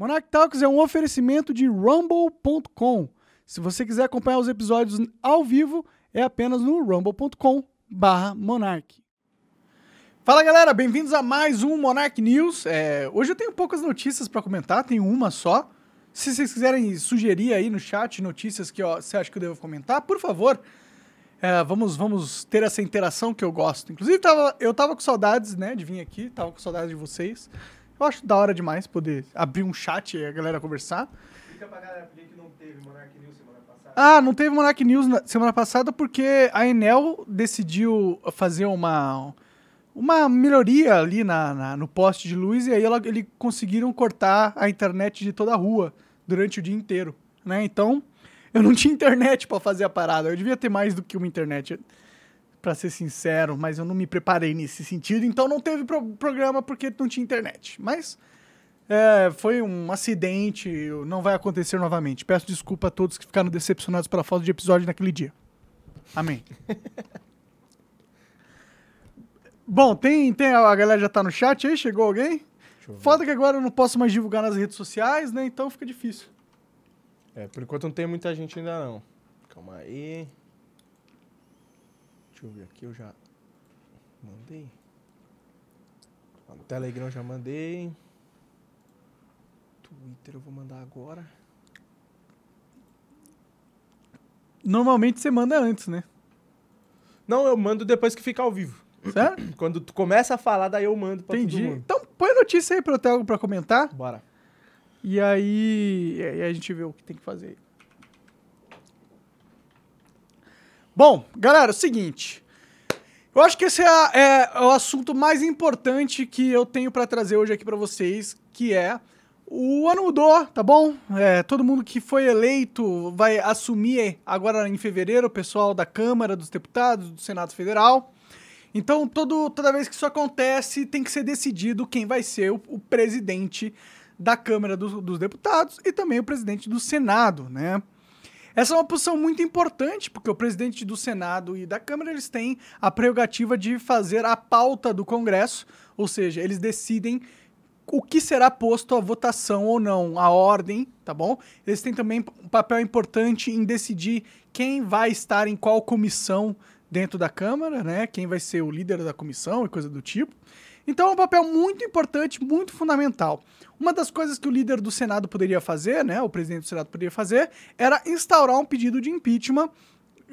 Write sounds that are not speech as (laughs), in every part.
Monarch Talks é um oferecimento de rumble.com. Se você quiser acompanhar os episódios ao vivo, é apenas no rumble.com barra Monarch. Fala galera, bem-vindos a mais um Monarch News. É, hoje eu tenho poucas notícias para comentar, tenho uma só. Se vocês quiserem sugerir aí no chat notícias que ó, você acha que eu devo comentar, por favor, é, vamos, vamos ter essa interação que eu gosto. Inclusive, tava, eu tava com saudades, né, de vir aqui, tava com saudades de vocês. Eu acho da hora demais poder abrir um chat e a galera conversar. Explica pra galera por que não teve Monarch News semana passada. Ah, não teve Monarch News na semana passada porque a Enel decidiu fazer uma, uma melhoria ali na, na- no poste de luz e aí ela, eles conseguiram cortar a internet de toda a rua durante o dia inteiro, né? Então, eu não tinha internet pra fazer a parada. Eu devia ter mais do que uma internet, pra ser sincero, mas eu não me preparei nesse sentido, então não teve pro- programa porque não tinha internet. Mas é, foi um acidente, não vai acontecer novamente. Peço desculpa a todos que ficaram decepcionados pela falta de episódio naquele dia. Amém. (laughs) Bom, tem, tem a galera já tá no chat aí, chegou alguém? Foda que agora eu não posso mais divulgar nas redes sociais, né? Então fica difícil. É, por enquanto não tem muita gente ainda não. Calma aí. Deixa eu ver aqui, eu já mandei. No Telegram eu já mandei. Twitter eu vou mandar agora. Normalmente você manda antes, né? Não, eu mando depois que fica ao vivo. Certo? (coughs) Quando tu começa a falar, daí eu mando pra Entendi. todo mundo. Então põe a notícia aí pra eu ter algo pra comentar. Bora. E aí, e aí a gente vê o que tem que fazer. Bom, galera, é o seguinte. Eu acho que esse é, é o assunto mais importante que eu tenho pra trazer hoje aqui pra vocês, que é o ano mudou, tá bom? É, todo mundo que foi eleito vai assumir agora em fevereiro, o pessoal da Câmara dos Deputados, do Senado Federal. Então, todo, toda vez que isso acontece, tem que ser decidido quem vai ser o, o presidente da Câmara dos Deputados e também o presidente do Senado, né? Essa é uma posição muito importante, porque o presidente do Senado e da Câmara eles têm a prerrogativa de fazer a pauta do Congresso, ou seja, eles decidem o que será posto à votação ou não, a ordem, tá bom? Eles têm também um papel importante em decidir quem vai estar em qual comissão dentro da Câmara, né? Quem vai ser o líder da comissão e coisa do tipo. Então é um papel muito importante, muito fundamental. Uma das coisas que o líder do Senado poderia fazer, né, o presidente do Senado poderia fazer, era instaurar um pedido de impeachment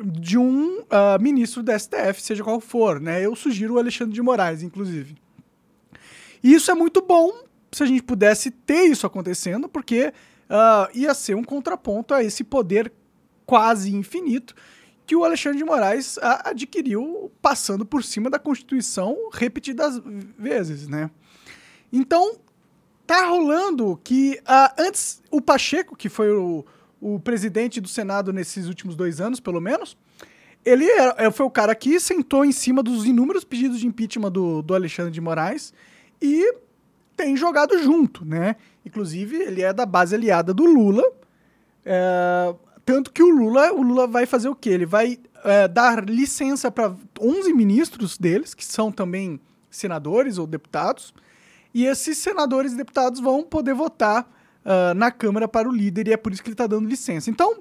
de um ah, ministro do STF, seja qual for, né? Eu sugiro o Alexandre de Moraes, inclusive. E isso é muito bom se a gente pudesse ter isso acontecendo, porque ah, ia ser um contraponto a esse poder quase infinito que o Alexandre de Moraes adquiriu passando por cima da Constituição repetidas vezes, né? Então, tá rolando que antes o Pacheco, que foi o, o presidente do Senado nesses últimos dois anos, pelo menos, ele era- é, foi o cara que sentou em cima dos inúmeros pedidos de impeachment do, do Alexandre de Moraes e tem jogado junto, né? Inclusive, ele é da base aliada do Lula. é, tanto que o Lula, o Lula vai fazer o quê? Ele vai é, dar licença para 11 ministros deles, que são também senadores ou deputados, e esses senadores e deputados vão poder votar ah, na Câmara para o líder, e é por isso que ele está dando licença. Então,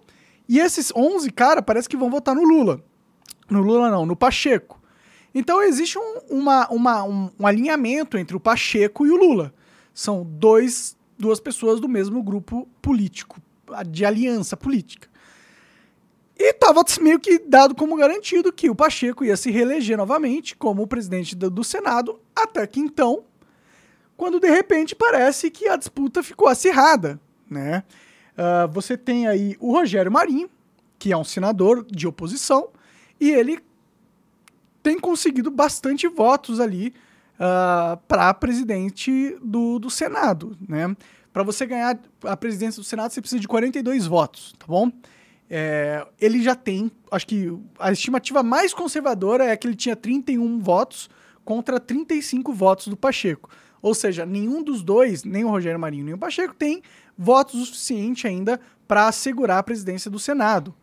e esses 11, cara, parece que vão votar no Lula. No Lula não, no Pacheco. Então existe um, uma, uma- um, um alinhamento entre o Pacheco e o Lula. São dois, duas pessoas do mesmo grupo político, de aliança política. E estava meio que dado como garantido que o Pacheco ia se reeleger novamente como presidente do, do Senado, até que então, quando de repente parece que a disputa ficou acirrada, né? Ah, você tem aí o Rogério Marinho, que é um senador de oposição, e ele tem conseguido bastante votos ali para presidente do, do Senado, né? Para você ganhar a presidência do Senado, você precisa de 42 votos, tá bom? É, ele já tem, acho que a estimativa mais conservadora é que ele tinha 31 votos contra 35 votos do Pacheco. Ou seja, nenhum dos dois, nem o Rogério Marinho nem o Pacheco, tem votos o suficiente ainda para assegurar a presidência do Senado.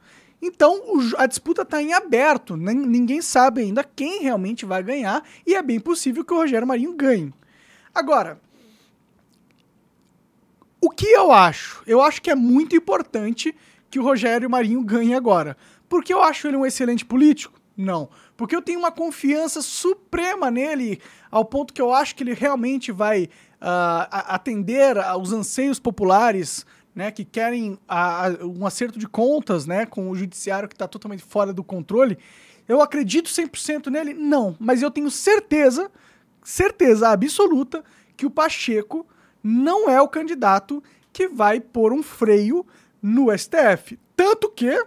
Então a disputa está em aberto, nin- ninguém sabe ainda quem realmente vai ganhar e é bem possível que o Rogério Marinho ganhe. Agora, O que eu acho? Eu acho que é muito importante que o Rogério Marinho ganhe agora. Porque eu acho ele um excelente político? Não. Porque eu tenho uma confiança suprema nele, ao ponto que eu acho que ele realmente vai uh, atender aos anseios populares, né, que querem a, a, um acerto de contas né, com o judiciário que está totalmente fora do controle. Eu acredito 100% nele? Não. Mas eu tenho certeza, certeza absoluta, que o Pacheco não é o candidato que vai pôr um freio no STF. Tanto que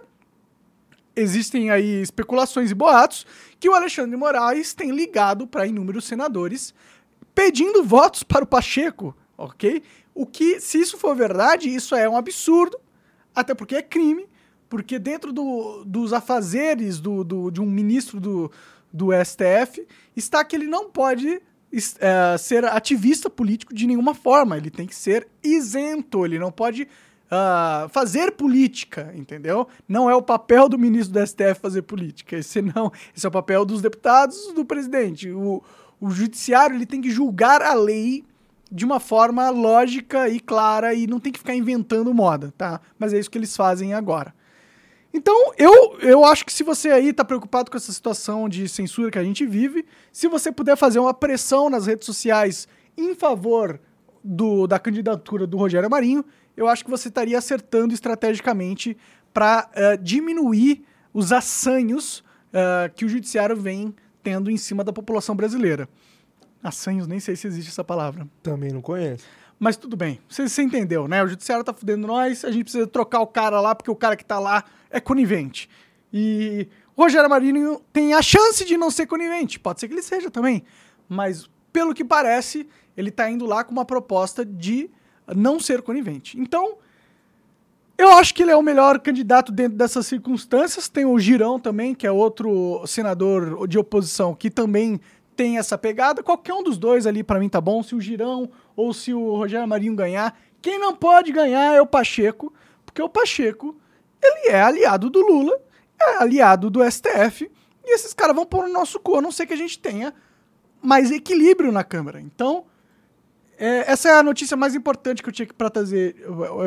existem aí especulações e boatos que o Alexandre Moraes tem ligado para inúmeros senadores pedindo votos para o Pacheco, ok? O que, se isso for verdade, isso é um absurdo, até porque é crime, porque dentro do, dos afazeres do, do, de um ministro do, do STF está que ele não pode é, ser ativista político de nenhuma forma. Ele tem que ser isento, ele não pode uh, fazer política, entendeu? Não é o papel do ministro do STF fazer política. Esse não, esse é o papel dos deputados, do presidente. O, o judiciário ele tem que julgar a lei de uma forma lógica e clara e não tem que ficar inventando moda, tá? Mas é isso que eles fazem agora. Então, eu, eu acho que se você aí está preocupado com essa situação de censura que a gente vive, se você puder fazer uma pressão nas redes sociais em favor do, da candidatura do Rogério Marinho, eu acho que você estaria acertando estrategicamente para uh, eh, diminuir os assanhos uh, que o judiciário vem tendo em cima da população brasileira. Assanhos, nem sei se existe essa palavra. Também não conheço. Mas tudo bem, você, você entendeu, né? O judiciário tá fudendo nós, a gente precisa trocar o cara lá porque o cara que tá lá é conivente. E o Rogério Marinho tem a chance de não ser conivente. Pode ser que ele seja também. Mas, pelo que parece, ele tá indo lá com uma proposta de não ser conivente. Então, eu acho que ele é o melhor candidato dentro dessas circunstâncias. Tem o Girão também, que é outro senador de oposição que também tem essa pegada. Qualquer um dos dois ali para mim tá bom. Se o Girão ou se o Rogério Marinho ganhar, quem não pode ganhar é o Pacheco, porque o Pacheco, ele é aliado do Lula, é aliado do STF, e esses caras vão pôr no nosso cu, a não ser que a gente tenha mais equilíbrio na Câmara. Então, é, essa é a notícia mais importante que eu tinha para trazer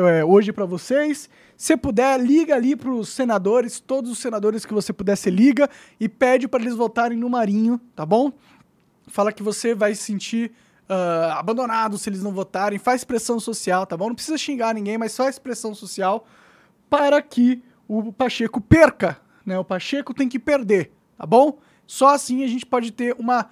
é, hoje para vocês. Se puder, liga ali para os senadores, todos os senadores que você puder, se liga e pede para eles votarem no Marinho, tá bom? Fala que você vai se sentir uh, abandonado se eles não votarem. Faz pressão social, tá bom? Não precisa xingar ninguém, mas faz pressão social para que o Pacheco perca, né? O Pacheco tem que perder, tá bom? Só assim a gente pode ter uma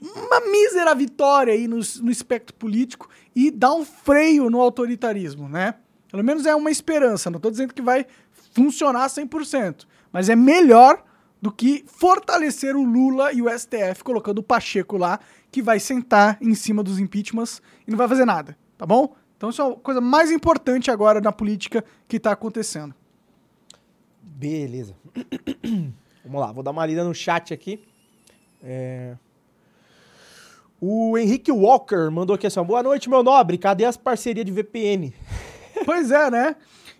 uma mísera vitória aí no, no espectro político e dar um freio no autoritarismo, né? Pelo menos é uma esperança, não estou dizendo que vai funcionar 100%, mas é melhor do que fortalecer o Lula e o STF colocando o Pacheco lá, que vai sentar em cima dos impeachments e não vai fazer nada, tá bom? Então isso é a coisa mais importante agora na política que está acontecendo. Beleza. (coughs) Vamos lá, vou dar uma lida no chat aqui. É... O Henrique Walker mandou aqui assim: boa noite, meu nobre. Cadê as parcerias de VPN? (laughs) Pois é, né?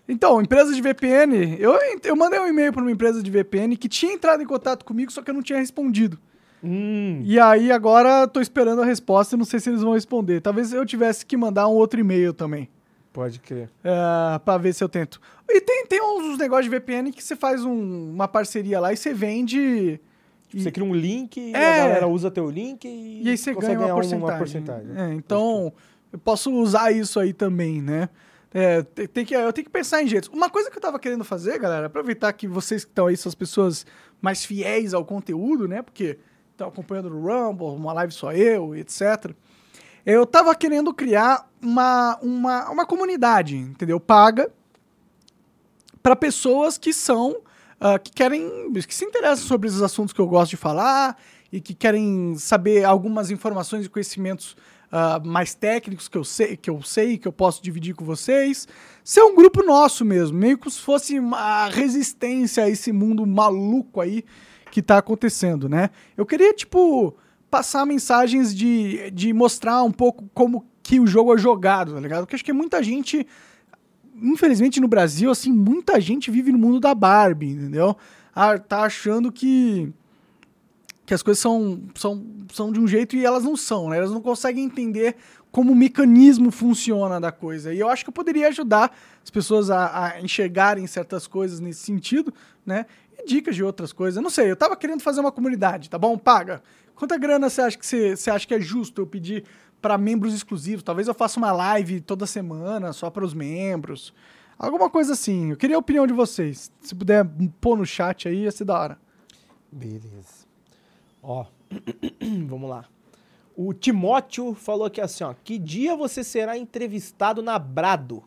Então, empresa de VPN, eu, eu mandei um e-mail para uma empresa de VPN que tinha entrado em contato comigo, só que eu não tinha respondido. Hum. E aí agora tô esperando a resposta e não sei se eles vão responder. Talvez eu tivesse que mandar um outro e-mail também. Pode crer. É, pra ver se eu tento. E tem, tem uns negócios de VPN que você faz um, uma parceria lá e você vende Tipo, você cria um link é. a galera usa teu link e, e aí você ganha uma porcentagem. Uma porcentagem. É, então, eu posso usar isso aí também, né? É, tem que, eu tenho que pensar em jeitos. Uma coisa que eu tava querendo fazer, galera, aproveitar que vocês que estão aí são as pessoas mais fiéis ao conteúdo, né? Porque estão acompanhando o Rumble, uma live só eu, etc. Eu tava querendo criar uma, uma, uma comunidade, entendeu? Paga para pessoas que são uh, que querem, que se interessam sobre os assuntos que eu gosto de falar e que querem saber algumas informações e conhecimentos uh, mais técnicos que eu sei, que eu sei, que eu posso dividir com vocês. Ser um grupo nosso mesmo, meio como se fosse uma resistência a esse mundo maluco aí que está acontecendo, né? Eu queria, tipo, passar mensagens de, de mostrar um pouco como que o jogo é jogado, tá ligado? Porque acho que muita gente infelizmente no Brasil, assim, muita gente vive no mundo da Barbie, entendeu? Ah, tá achando que que as coisas são, são, são de um jeito e elas não são, né? Elas não conseguem entender como o mecanismo funciona da coisa. E eu acho que eu poderia ajudar as pessoas a, a enxergarem certas coisas nesse sentido, né? E dicas de outras coisas. Não sei, eu tava querendo fazer uma comunidade, tá bom? Paga. Quanta grana você acha que você acha que é justo eu pedir para membros exclusivos? Talvez eu faça uma live toda semana só para os membros. Alguma coisa assim. Eu queria a opinião de vocês. Se puder pôr no chat aí, ia ser da hora. Beleza. Ó, (clears throat) vamos lá. O Timóteo falou aqui assim, ó. Que dia você será entrevistado na Brado?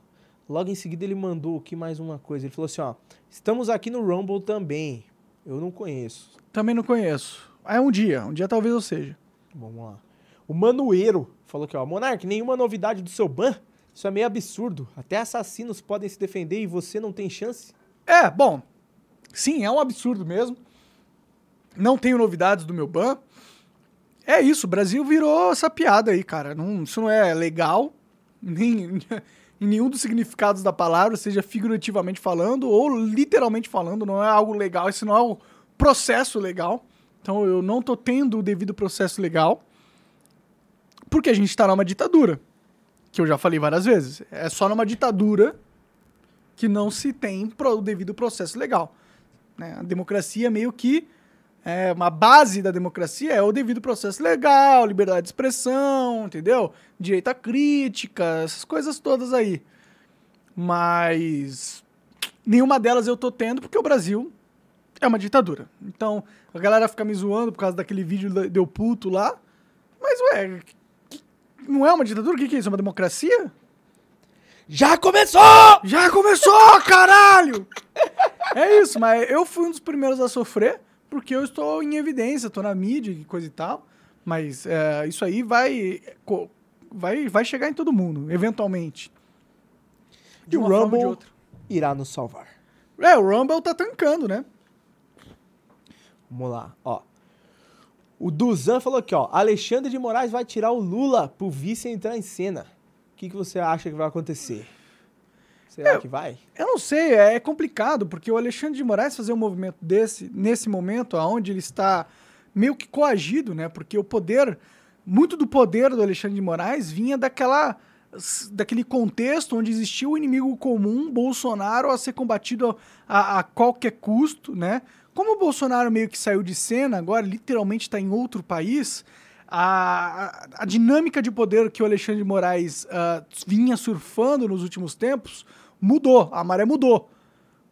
Logo em seguida ele mandou aqui mais uma coisa. Ele falou assim, ó. Estamos aqui no Rumble também. Eu não conheço. Também não conheço. É um dia. Um dia talvez eu seja. Vamos lá. O Manueiro falou aqui, ó. Monark, nenhuma novidade do seu ban? Isso é meio absurdo. Até assassinos podem se defender e você não tem chance? É, bom. Sim, é um absurdo mesmo. Não tenho novidades do meu ban. É isso, o Brasil virou essa piada aí, cara. Não, isso não é legal, nem (laughs) em nenhum dos significados da palavra, seja figurativamente falando ou literalmente falando, não é algo legal, isso não é o processo legal. Então eu não tô tendo o devido processo legal, porque a gente está numa ditadura que eu já falei várias vezes. É só numa ditadura que não se tem o devido processo legal. Né? A democracia meio que é uma base da democracia é o devido processo legal, liberdade de expressão, entendeu? Direito à crítica, essas coisas todas aí. Mas nenhuma delas eu tô tendo porque o Brasil é uma ditadura. Então, a galera fica me zoando por causa daquele vídeo deu puto lá. Mas, ué, não é uma ditadura? O que, que é isso? É uma democracia? Já começou! Já começou, caralho! é isso, mas eu fui um dos primeiros a sofrer, porque eu estou em evidência, estou na mídia e coisa e tal. Mas é, isso aí vai, vai, vai chegar em todo mundo, eventualmente. De e o Rumble irá nos salvar. É, o Rumble tá tancando, né? Vamos lá, ó. O Duzan falou aqui, ó. Alexandre de Moraes vai tirar o Lula pro vice entrar em cena. O que, que você acha que vai acontecer? Será é, que vai? Eu não sei, é complicado, porque o Alexandre de Moraes fazer um movimento desse, nesse momento, onde ele está meio que coagido, né? Porque o poder, muito do poder do Alexandre de Moraes vinha daquela daquele contexto onde existia o inimigo comum, Bolsonaro, a ser combatido a, a qualquer custo, né? Como o Bolsonaro meio que saiu de cena, agora literalmente está em outro país, a, a, dinâmica de poder que o Alexandre de Moraes uh, vinha surfando nos últimos tempos mudou, a maré mudou.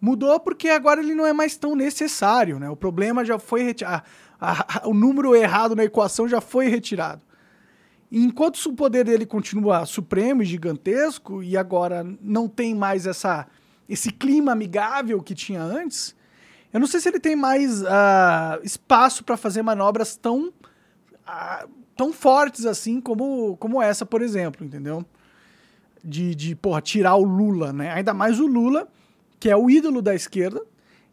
Mudou porque agora ele não é mais tão necessário, né? O problema já foi retirado, o número errado na equação já foi retirado. Enquanto o poder dele continua supremo e gigantesco e agora não tem mais essa, esse clima amigável que tinha antes, eu não sei se ele tem mais uh, espaço para fazer manobras tão, uh, tão fortes assim como, como essa, por exemplo, entendeu? De, de, porra, tirar o Lula, né? Ainda mais o Lula, que é o ídolo da esquerda,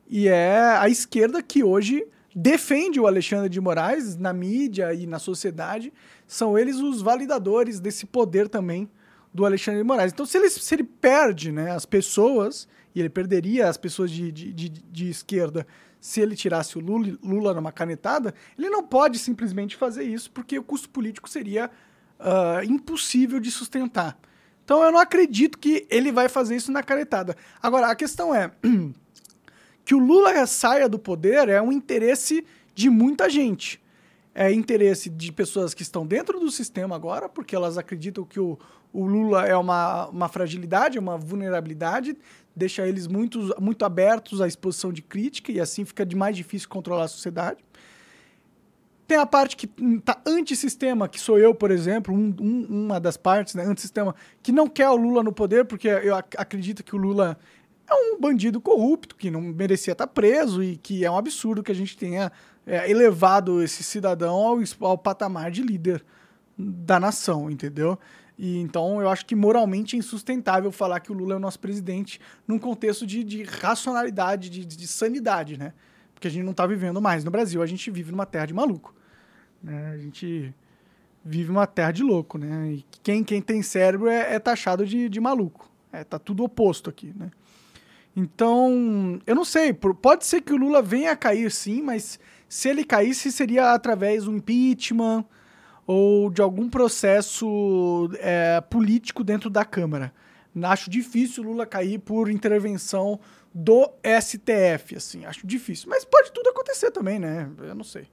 e é a esquerda que hoje defende o Alexandre de Moraes na mídia e na sociedade. São eles os validadores desse poder também do Alexandre de Moraes. Então, se ele, se ele perde né, as pessoas ele perderia as pessoas de, de, de, de esquerda se ele tirasse o Lula, Lula numa canetada, ele não pode simplesmente fazer isso porque o custo político seria uh, impossível de sustentar. Então eu não acredito que ele vai fazer isso na canetada. Agora, a questão é (clears throat) que o Lula saia do poder é um interesse de muita gente. É interesse de pessoas que estão dentro do sistema agora, porque elas acreditam que o, o Lula é uma, uma fragilidade, uma vulnerabilidade deixa eles muito, muito abertos à exposição de crítica e assim fica de mais difícil controlar a sociedade. Tem a parte que está antissistema, que sou eu, por exemplo, um, um, uma das partes, né, antissistema, que não quer o Lula no poder, porque eu ac acredito que o Lula é um bandido corrupto, que não merecia estar tá preso e que é um absurdo que a gente tenha é, elevado esse cidadão ao, ao patamar de líder da nação, entendeu? E então eu acho que moralmente é insustentável falar que o Lula é o nosso presidente num contexto de, de racionalidade, de, de, sanidade, né? Porque a gente não está vivendo mais no Brasil, a gente vive numa terra de maluco. Né? A gente vive numa terra de louco, né? E quem, quem tem cérebro é, é taxado de, de maluco. É, tá tudo oposto aqui, né? Então, eu não sei, pode ser que o Lula venha a cair sim, mas Se ele caísse, seria através do impeachment ou de algum processo é, político dentro da Câmara. Acho difícil Lula cair por intervenção do STF, assim, acho difícil. Mas pode tudo acontecer também, né? Eu não sei.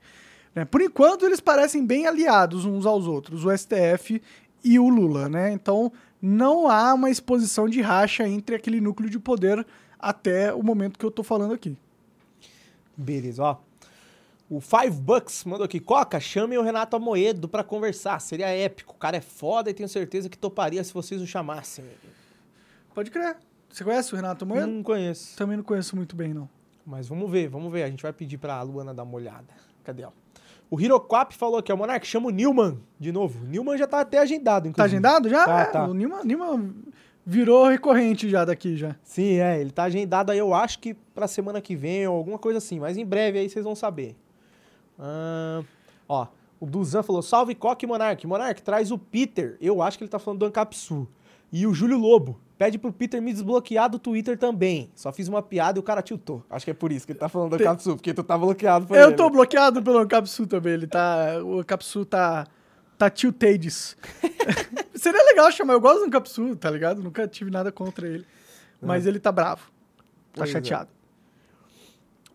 Né? Por enquanto, eles parecem bem aliados uns aos outros, o STF e o Lula, né? Então, não há uma exposição de racha entre aquele núcleo de poder até o momento que eu tô falando aqui. Beleza, ó. O Five Bucks mandou aqui. Coca, chame o Renato Amoedo para conversar. Seria épico. O cara é foda e tenho certeza que toparia se vocês o chamassem. Pode crer. Você conhece o Renato Amoedo? Não conheço. Também não conheço muito bem, não. Mas vamos ver, vamos ver. A gente vai pedir pra Luana dar uma olhada. Cadê ela? O Hiroquap falou aqui, ó, Monark, chama o Newman de novo. O Newman já tá até agendado, inclusive. Tá agendado já? Tá, é, tá. O Nilma, Nilma virou recorrente já daqui já. Sim, é, ele tá agendado aí, eu acho que pra semana que vem ou alguma coisa assim, mas em breve aí vocês vão saber. Ó, o Duzan falou, salve Coque Monark. Monark, traz o Peter, eu acho que ele tá falando do Ancapsu. E o Júlio Lobo, pede pro Peter me desbloquear do Twitter também. Só fiz uma piada e o cara tiltou. Acho que é por isso que ele tá falando do Ancapsu, porque tu tá bloqueado por Eu ele. tô bloqueado pelo Capsu também. Ele tá. O Capsu tá. Tá tiltades. (laughs) Seria legal chamar. Eu gosto do Capsu, tá ligado? Nunca tive nada contra ele. Mas ele tá bravo. Tá Pois é.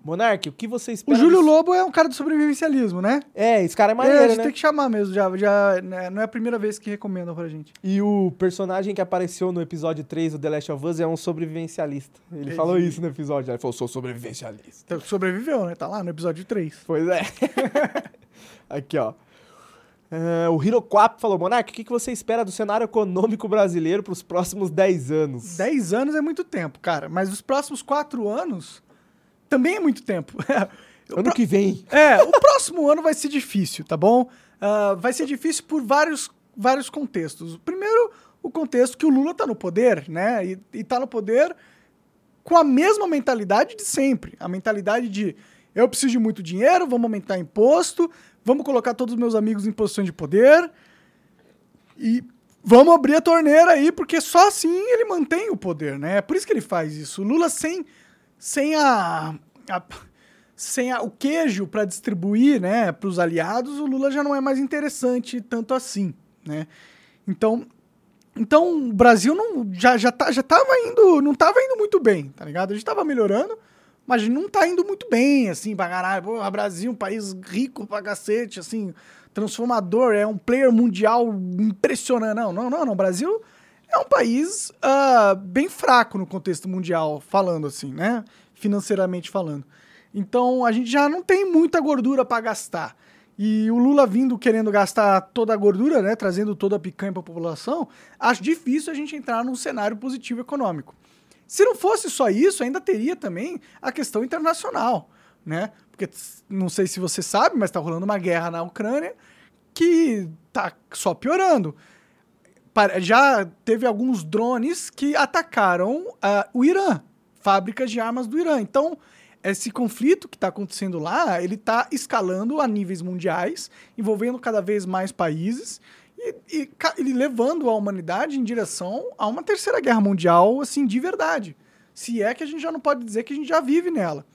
Monark, o que você O espera... Júlio dos- Lobo é um cara do sobrevivencialismo, né? É, esse cara é é, a maneiro, gente né? tem que chamar mesmo. Já, já, né, não é a primeira vez que recomendam pra gente. E o personagem que apareceu no episódio 3 do The Last of Us é um sobrevivencialista. Ele Entendi. falou isso no episódio. Ele falou, sou sobrevivencialista. Então, sobreviveu, né? Tá lá no episódio 3. Pois é. (laughs) Aqui, ó. É, o Hiroquap falou, Monark, o que, que você espera do cenário econômico brasileiro para os próximos 10 anos? 10 anos é muito tempo, cara. Mas os próximos 4 anos também é muito tempo. (laughs) Ano pro- que vem. É, o próximo ano vai ser difícil, tá bom? Ah, vai ser difícil por vários, vários contextos. Primeiro, o contexto que o Lula tá no poder, né? E, e tá no poder com a mesma mentalidade de sempre. A mentalidade de eu preciso de muito dinheiro, vamos aumentar imposto, vamos colocar todos os meus amigos em posição de poder e vamos abrir a torneira aí, porque só assim ele mantém o poder, né? É por isso que ele faz isso. O Lula sem, sem a, a- sem a- o queijo para distribuir, né, para os aliados, o Lula já não é mais interessante tanto assim, né? Então, então o Brasil não já já tá, já tava indo, não tava indo muito bem, tá ligado? A gente tava melhorando, mas não tá indo muito bem, assim, pra caralho. Pô, Brasil, um país rico pra cacete, assim, transformador, é um player mundial impressionante. Não, não, não, não. Brasil é um país ah, bem fraco no contexto mundial, falando assim, né? Financeiramente falando. Então a gente já não tem muita gordura para gastar. E o Lula vindo querendo gastar toda a gordura, né, trazendo toda a picanha para a população, acho difícil a gente entrar num cenário positivo econômico. Se não fosse só isso, ainda teria também a questão internacional, né? Porque não sei se você sabe, mas está rolando uma guerra na Ucrânia que tá só piorando. Já teve alguns drones que atacaram ah, o Irã, fábricas de armas do Irã. Então, esse conflito que está acontecendo lá, ele está escalando a níveis mundiais, envolvendo cada vez mais países e, e ele levando a humanidade em direção a uma terceira guerra mundial, assim, de verdade. Se é que a gente já não pode dizer que a gente já vive nela.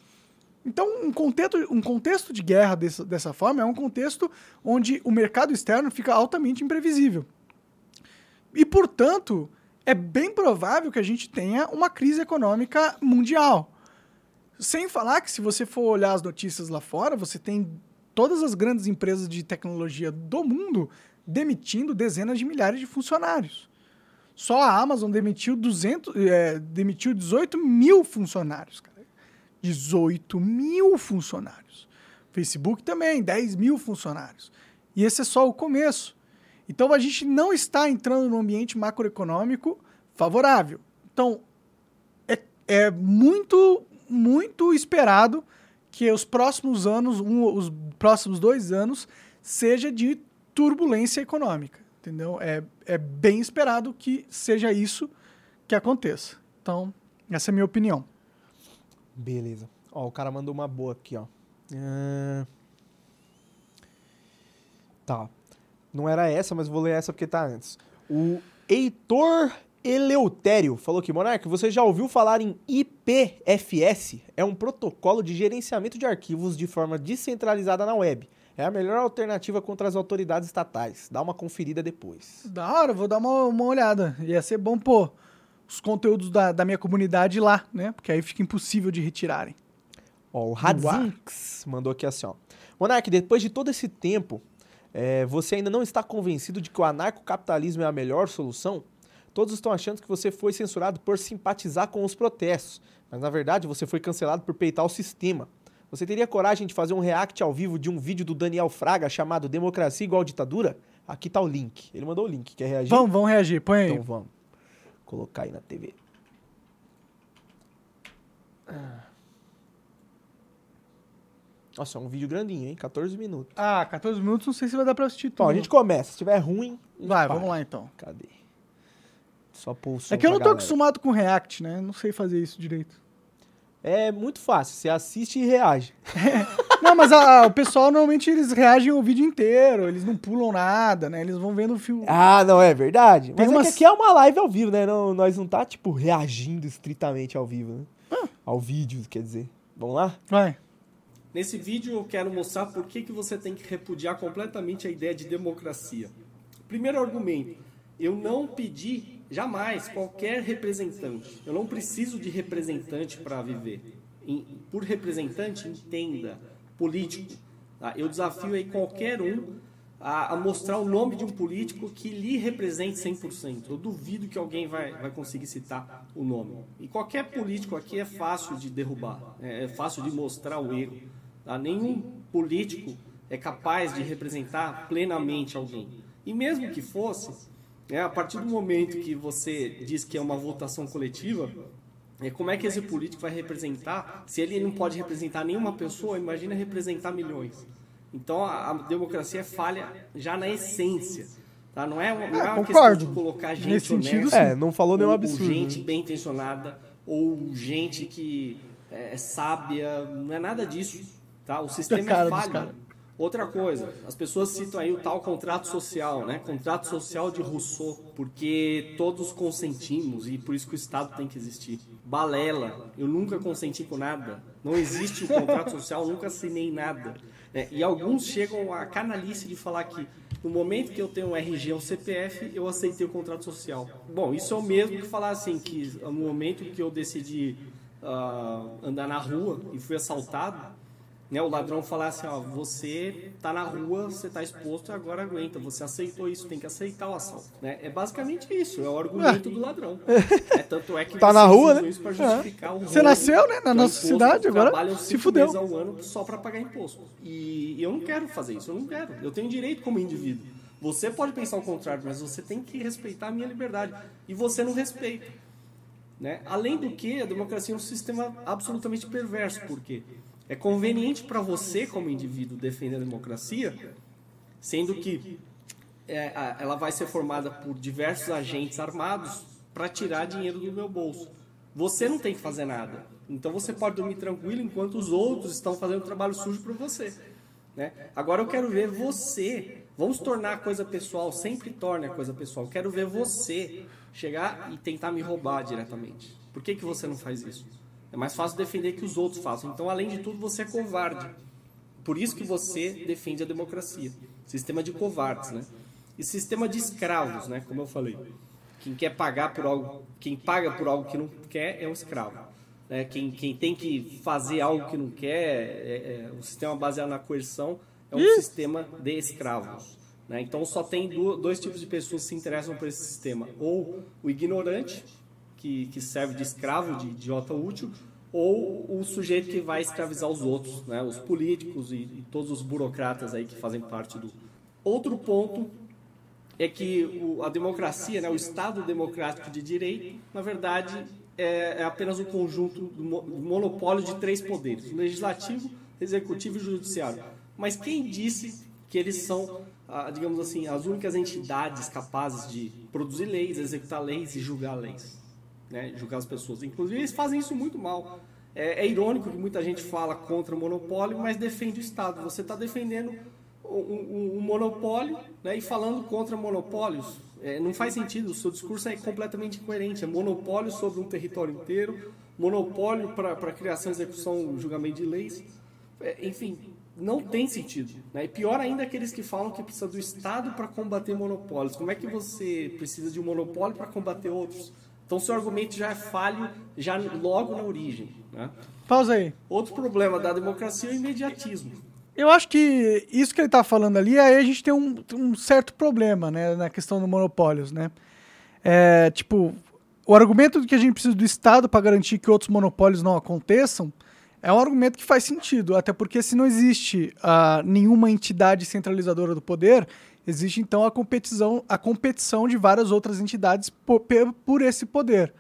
Então, um contexto, um contexto de guerra dessa, dessa forma é um contexto onde o mercado externo fica altamente imprevisível. E, portanto, é bem provável que a gente tenha uma crise econômica mundial. Sem falar que, se você for olhar as notícias lá fora, você tem todas as grandes empresas de tecnologia do mundo demitindo dezenas de milhares de funcionários. Só a Amazon demitiu, 200, é, demitiu 18 mil funcionários. Cara. 18 mil funcionários. Facebook também, 10 mil funcionários. E esse é só o começo. Então a gente não está entrando num ambiente macroeconômico favorável. Então é, é muito, muito esperado que os próximos anos, um, os próximos dois anos, seja de turbulência econômica. Entendeu? É, é bem esperado que seja isso que aconteça. Então, essa é a minha opinião. Beleza. Ó, o cara mandou uma boa aqui, ó. Ah, Tá. Não era essa, mas vou ler essa porque tá antes. O Heitor Eleutério falou aqui, Monark, você já ouviu falar em IPFS? É um protocolo de gerenciamento de arquivos de forma descentralizada na web. É a melhor alternativa contra as autoridades estatais. Dá uma conferida depois. Da hora, vou dar uma, uma olhada. Ia ser bom pôr os conteúdos da, da minha comunidade lá, né? Porque aí fica impossível de retirarem. Ó, o Radzinx mandou aqui assim, ó. Monark, depois de todo esse tempo, é, você ainda não está convencido de que o anarcocapitalismo é a melhor solução? Todos estão achando que você foi censurado por simpatizar com os protestos, mas na verdade você foi cancelado por peitar o sistema. Você teria coragem de fazer um react ao vivo de um vídeo do Daniel Fraga chamado Democracia igual ditadura? Aqui tá o link. Ele mandou o link. Quer reagir? Vamos, vamos reagir. Põe aí. Então vamos. Colocar aí na TV. Nossa, é um vídeo grandinho, hein? 14 minutos. Ah, 14 minutos, não sei se vai dar pra assistir tudo. Então, a gente começa. Se tiver ruim, a Vai, para. vamos lá então. Cadê? Só pôr o som É que eu não tô galera. acostumado com React, né? Não sei fazer isso direito. É muito fácil. Você assiste e reage. (laughs) Não, mas a- o pessoal normalmente eles reagem ao vídeo inteiro, eles não pulam nada, né? Eles vão vendo o filme. Ah, não, é verdade. Tem Mas umas- é aqui é uma live ao vivo, né? Não, nós não tá, tipo, reagindo estritamente ao vivo, né? Ah. Ao vídeo, quer dizer. Vamos lá? Vai. Nesse vídeo eu quero mostrar por que, que você tem que repudiar completamente a ideia de democracia. Primeiro argumento, eu não pedi jamais qualquer representante. Eu não preciso de representante para viver. Por representante, entenda, político. tá? Eu desafio aí qualquer um a, mostrar o nome de um político que lhe represente 100%. Eu duvido que alguém vai, vai conseguir citar o nome. E qualquer político aqui é fácil de derrubar, é, é fácil de mostrar o erro. Tá? Nenhum político é capaz de representar plenamente alguém. E mesmo que fosse, né, a partir do momento que você diz que é uma votação coletiva, é, como é que esse político vai representar? Se ele não pode representar nenhuma pessoa, imagina representar milhões. Então a, a democracia é falha já na essência. Tá? Não é uma, não é uma questão concordo. de colocar gente Nesse sentido, honesta, É, não falou nenhum ou- absurdo. Ou gente né? bem intencionada, ou gente que é, é sábia, não é nada disso. Tá? O sistema cara é falho. cara. Outra coisa, as pessoas citam aí o tal contrato social, né? Contrato social de Rousseau, porque todos consentimos e por isso que o Estado tem que existir. Balela, eu nunca consenti com nada. Não existe o contrato social, nunca assinei nada. né? E alguns chegam à canalice de falar que no momento que eu tenho um RG ou CPF, eu aceitei o contrato social. Bom, isso é o mesmo que falar assim, que no momento que eu decidi ah, andar na rua e fui assaltado, né, o ladrão falar assim, ó, você tá na rua, você tá exposto, agora aguenta, você aceitou isso, tem que aceitar o assalto, né? É basicamente isso, é o argumento do ladrão. (laughs) É, tanto é que Tá na rua, né? isso pra justificar o Você nasceu, né, na é nossa cidade, agora trabalham se fudeu. ao ano só para pagar imposto. E eu não quero fazer isso, eu não quero. Eu tenho direito como indivíduo. Você pode pensar o contrário, mas você tem que respeitar a minha liberdade. E você não respeita. Né? Além do que, a democracia é um sistema absolutamente perverso, porque é conveniente para você, como indivíduo, defender a democracia, sendo que é, ela vai ser formada por diversos agentes armados para tirar dinheiro do meu bolso. Você não tem que fazer nada. Então você pode dormir tranquilo enquanto os outros estão fazendo trabalho sujo para você. Né? Agora eu quero ver você. Vamos tornar a coisa pessoal, sempre torne a coisa pessoal. Quero ver você chegar e tentar me roubar diretamente. Por que, que você não faz isso? É mais fácil defender que os outros façam. Então, além de tudo, você é covarde. Por isso que você defende a democracia. Sistema de covardes, né? E sistema de escravos, né? Como eu falei. Quem quer pagar por algo, quem paga por algo que não quer é um escravo. Né? Quem, quem tem que fazer algo que não quer, é, é, o sistema baseado na coerção é um sistema de escravos. Né? Então só tem du- dois tipos de pessoas que se interessam por esse sistema: ou o ignorante, que, que serve de escravo, de idiota útil, ou o sujeito que vai escravizar os outros, né? os políticos e, e todos os burocratas aí que fazem parte do. Outro ponto é que o- a democracia, né, o Estado democrático de direito, na verdade, é, é apenas um conjunto do mo- do monopólio de três poderes: legislativo, executivo e judiciário. Mas quem disse que eles são, ah, digamos assim, as únicas entidades capazes de produzir leis, executar leis e julgar leis? Né, julgar as pessoas. Inclusive, eles fazem isso muito mal. É, é irônico que muita gente fala contra o monopólio, mas defende o Estado. Você está defendendo um, um- um monopólio né, e falando contra monopólios. É, não faz sentido, o seu discurso é completamente incoerente. É monopólio sobre um território inteiro, monopólio para criação, execução, julgamento de leis. É, enfim, não tem sentido. Né? E pior ainda aqueles que falam que precisa do Estado para combater monopólios. Como é que você precisa de um monopólio para combater outros? Então, seu argumento já é falho já logo na origem. Né? Pausa aí. Outro problema da democracia é o imediatismo. Eu acho que isso que ele está falando ali, aí a gente tem um, um, certo problema, né, na questão dos monopólios, né? É, tipo, o argumento de que a gente precisa do Estado para garantir que outros monopólios não aconteçam é um argumento que faz sentido, até porque se não existe uh, nenhuma entidade centralizadora do poder, existe então a competição, a competição de várias outras entidades por, por esse poder.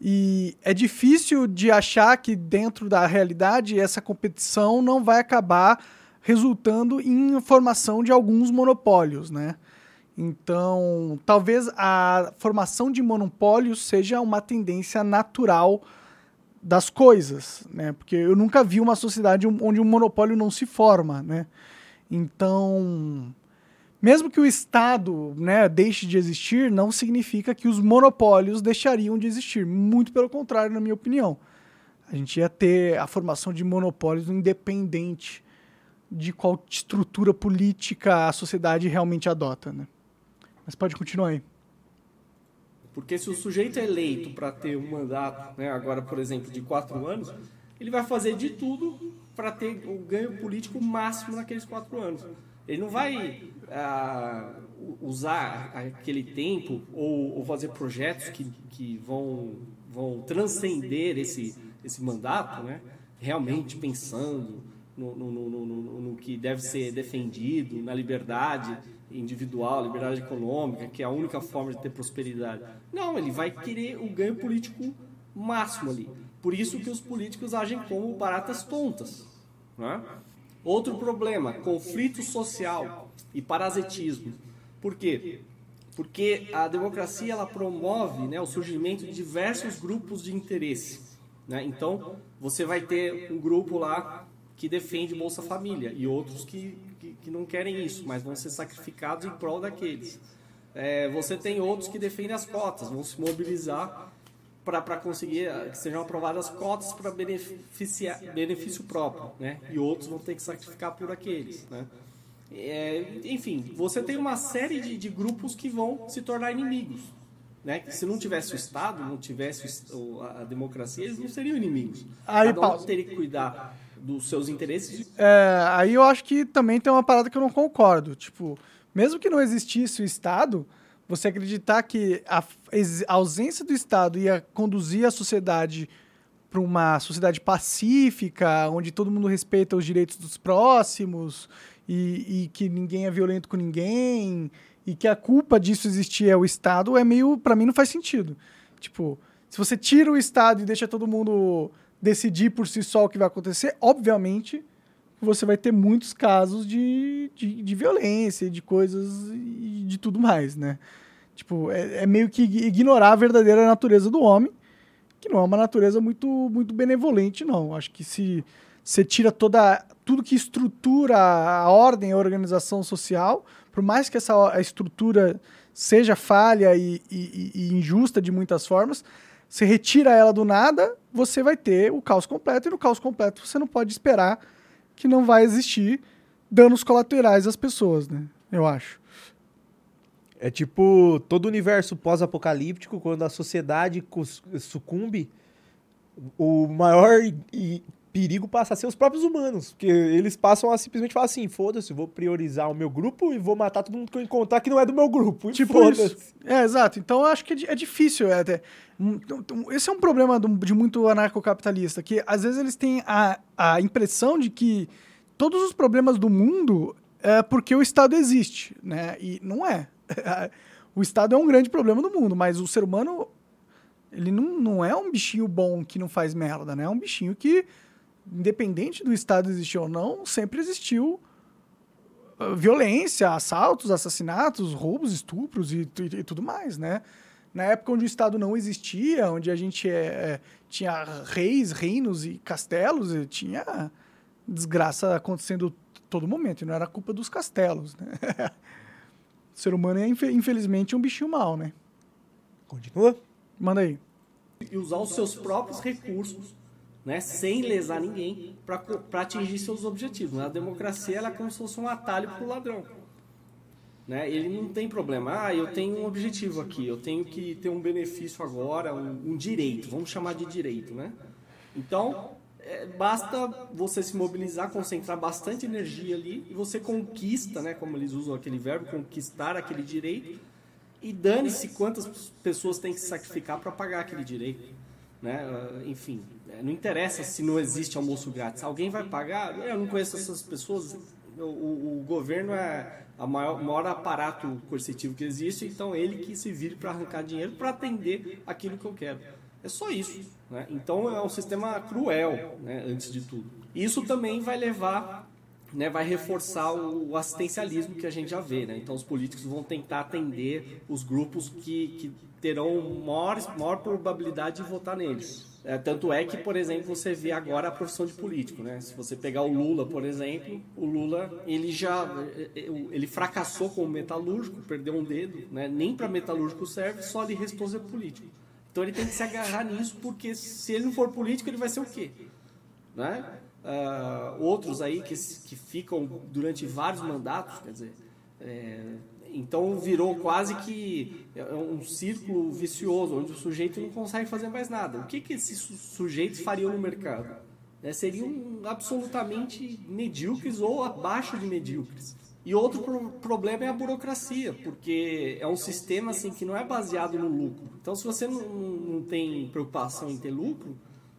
E é difícil de achar que dentro da realidade essa competição não vai acabar resultando em formação de alguns monopólios, né? Então, talvez a formação de monopólios seja uma tendência natural das coisas, né? Porque eu nunca vi uma sociedade onde um monopólio não se forma, né? Então, mesmo que o Estado né, deixe de existir, não significa que os monopólios deixariam de existir. Muito pelo contrário, na minha opinião. A gente ia ter a formação de monopólios independente de qual estrutura política a sociedade realmente adota. Né? Mas pode continuar aí. Porque se o sujeito é eleito para ter um mandato, né, agora, por exemplo, de quatro anos, ele vai fazer de tudo para ter o ganho político máximo naqueles quatro anos. Ele não vai ah, usar aquele tempo ou, ou, fazer projetos que, que vão, vão transcender esse, esse mandato, né? realmente pensando no, no, no, no, no que deve ser defendido, na liberdade individual, liberdade econômica, que é a única forma de ter prosperidade. Não, ele vai querer o ganho político máximo ali. Por isso que os políticos agem como baratas tontas. Né? Outro problema, conflito social e parasitismo. Por quê? Porque a democracia ela promove né, o surgimento de diversos grupos de interesse. Né? Então, você vai ter um grupo lá que defende Bolsa Família e outros que, que, que não querem isso, mas vão ser sacrificados em prol daqueles. É, você tem outros que defendem as cotas, vão se mobilizar para conseguir eh, que sejam aprovadas cotas para benefício próprio, né? E outros vão ter que sacrificar por aqueles, né? É, enfim, você tem uma série de, de, grupos que vão se tornar inimigos, né? Se não tivesse o Estado, não tivesse a democracia, eles não seriam inimigos. Aí, Cada um teria que cuidar dos seus interesses. É, aí eu acho que também tem uma parada que eu não concordo. Tipo, mesmo que não existisse o Estado, você acreditar que a, a ausência do Estado ia conduzir a sociedade para uma sociedade pacífica, onde todo mundo respeita os direitos dos próximos e, e, que ninguém é violento com ninguém e que a culpa disso existir é o Estado, é meio, para mim, não faz sentido. Tipo, se você tira o Estado e deixa todo mundo decidir por si só o que vai acontecer, obviamente você vai ter muitos casos de, de, de violência, de coisas e de tudo mais, né? Tipo, é, é, meio que ignorar a verdadeira natureza do homem, que não é uma natureza muito, muito benevolente, não. Acho que se você tira toda, tudo que estrutura a ordem, a organização social, por mais que essa estrutura seja falha e, e, e injusta de muitas formas, você retira ela do nada, você vai ter o caos completo, e no caos completo você não pode esperar que não vai existir danos colaterais às pessoas, né? Eu acho. É tipo todo o universo pós-apocalíptico, quando a sociedade sucumbe, o maior perigo passa a ser os próprios humanos. Porque eles passam a simplesmente falar assim: foda-se, vou priorizar o meu grupo e vou matar todo mundo que eu encontrar que não é do meu grupo. Tipo isso. É, exato. Então eu acho que é, é difícil. É, até. Esse é um problema de muito anarcocapitalista, que às vezes eles têm a, a impressão de que todos os problemas do mundo é porque o Estado existe, né? E não é. (laughs) o Estado é um grande problema do mundo, mas o ser humano ele não, não é um bichinho bom que não faz merda, né? É um bichinho que independente do Estado existir ou não, sempre existiu uh, violência, assaltos, assassinatos, roubos, estupros e, e, e, tudo mais, né? Na época onde o Estado não existia, onde a gente é, é tinha reis, reinos e castelos, e tinha desgraça acontecendo todo momento, e não era culpa dos castelos, né? (laughs) O ser humano é, infe- infelizmente, um bichinho mau, né? Continua? Manda aí. e usar os seus próprios recursos, né, sem lesar ninguém, para atingir seus objetivos. A democracia ela é como se fosse um atalho para o ladrão. Né? Ele não tem problema. Ah, eu tenho um objetivo aqui, eu tenho que ter um benefício agora, um, um direito, vamos chamar de direito. Né? Então, é, basta você se mobilizar, concentrar bastante energia ali e você conquista, né, como eles usam aquele verbo, conquistar aquele direito e dane-se quantas pessoas têm que se sacrificar para pagar aquele direito. Né? Ah, Enfim, eh, não interessa se não existe almoço grátis. Alguém vai pagar? Eu não conheço essas pessoas. O, o- o governo é a maior, o maior aparato coercitivo que existe, então ele que se vire para arrancar dinheiro para atender aquilo que eu quero. É só isso. Né? Então é um sistema cruel, né, antes de tudo. Isso também vai levar né, vai reforçar o, o assistencialismo que a gente já vê. Né? Então, os políticos vão tentar atender os grupos que, que terão maior, maior probabilidade de votar neles. É, tanto é que, por exemplo, você vê agora a profissão de político. Né? Se você pegar o Lula, por exemplo, o Lula ele já ele fracassou como metalúrgico, perdeu um dedo, né? nem para metalúrgico serve, só lhe restou ser político. Então ele tem que se agarrar nisso, porque se ele não for político, ele vai ser o quê? né? Ah, outros aí que, que ficam durante vários mandatos, quer dizer, é, então virou quase que é um círculo vicioso, onde o sujeito não consegue fazer mais nada. O que, que esses su- sujeitos fariam no mercado? Né, seriam absolutamente medíocres ou abaixo de medíocres. E outro pro- problema é a burocracia, porque é um sistema assim que não é baseado no lucro. Então, se você não, não tem preocupação em ter lucro,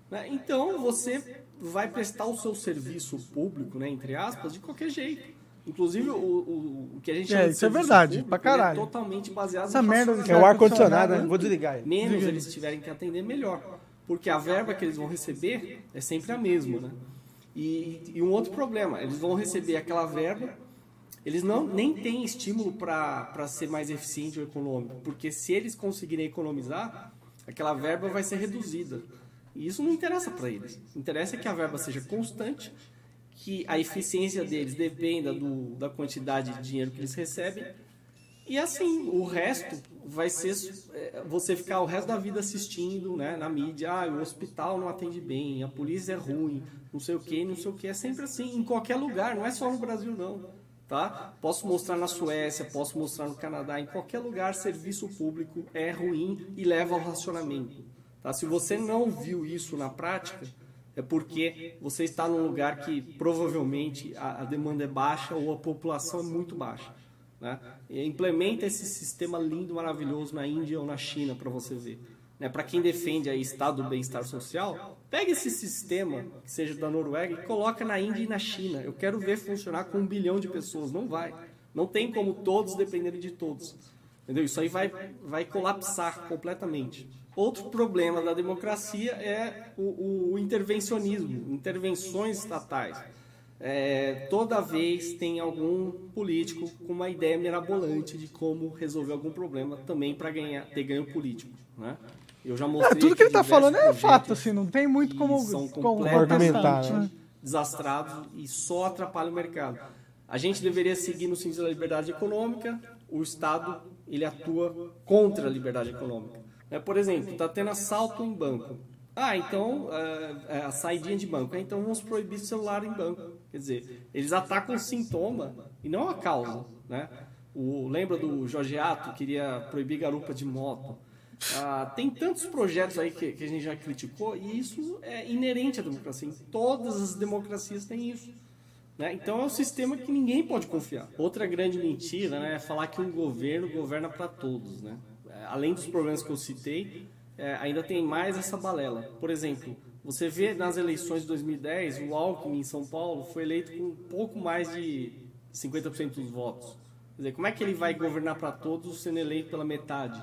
né, então você vai prestar o seu serviço público, né, entre aspas, de qualquer jeito. Inclusive, o, o, o que a gente É, isso é verdade, público, pra ele caralho. É totalmente baseado Essa merda. É o ar-condicionado, né? Vou desligar ele. Menos eles tiverem que atender, melhor. Porque a verba que eles vão receber é sempre a mesma, né? E, e um outro problema, eles vão receber aquela verba, eles não nem têm estímulo para ser mais eficiente ou econômico, porque se eles conseguirem economizar, aquela verba vai ser reduzida. E isso não interessa para eles. Interessa que a verba seja constante, que a eficiência deles dependa do, da quantidade de dinheiro que eles recebem e assim, o resto vai ser é, você ficar o resto da vida assistindo né, na mídia. Ah, o hospital não atende bem, a polícia é ruim, não sei o que, não sei o que. É sempre assim, em qualquer lugar, não é só no Brasil, não. Tá? Posso mostrar na Suécia, posso mostrar no Canadá, em qualquer lugar, serviço público é ruim e leva ao racionamento. Tá? Se você não viu isso na prática, é porque você está num lugar que provavelmente a, demanda é baixa ou a população é muito baixa. Né? Implementa esse sistema lindo, maravilhoso na Índia ou na China para você ver. Né? Para quem defende aí estado do bem-estar social, pega esse sistema, que seja da Noruega, e coloca na Índia e na China. Eu quero ver funcionar com um bilhão de pessoas. Não vai. Não tem como todos dependerem de todos. Entendeu? Isso aí vai, vai colapsar completamente. Outro problema da democracia é o, o intervencionismo, intervenções estatais. É, toda vez tem algum político com uma ideia mirabolante de como resolver algum problema também para ganhar ter ganho político, né? Eu já É, mostrei tudo que ele tá diversos falando é fato, assim, não tem muito como, são como contestar, né? desastrados e só atrapalham o mercado. A gente deveria seguir no sentido da liberdade econômica, o Estado ele atua contra a liberdade econômica. Né? Por exemplo, está tendo assalto em banco. Ah, então, é, é, a saidinha de banco. Ah, então vamos proibir celular em banco. Quer dizer, eles atacam o sintoma e não a causa. Né? O, lembra do Jorge Ato, queria proibir garupa de moto. Ah, tem tantos projetos aí que, que a gente já criticou e isso é inerente à democracia. Em todas as democracias tem isso. Né? Então é um sistema que ninguém pode confiar. Outra grande mentira né, é falar que um governo governa para todos. Né? É, Além dos problemas que eu citei, é, ainda tem mais essa balela. Por exemplo, você vê nas eleições de 2010, o Alckmin em São Paulo foi eleito com um pouco mais de 50% dos votos. Quer dizer, como é que ele vai governar para todos sendo eleito pela metade?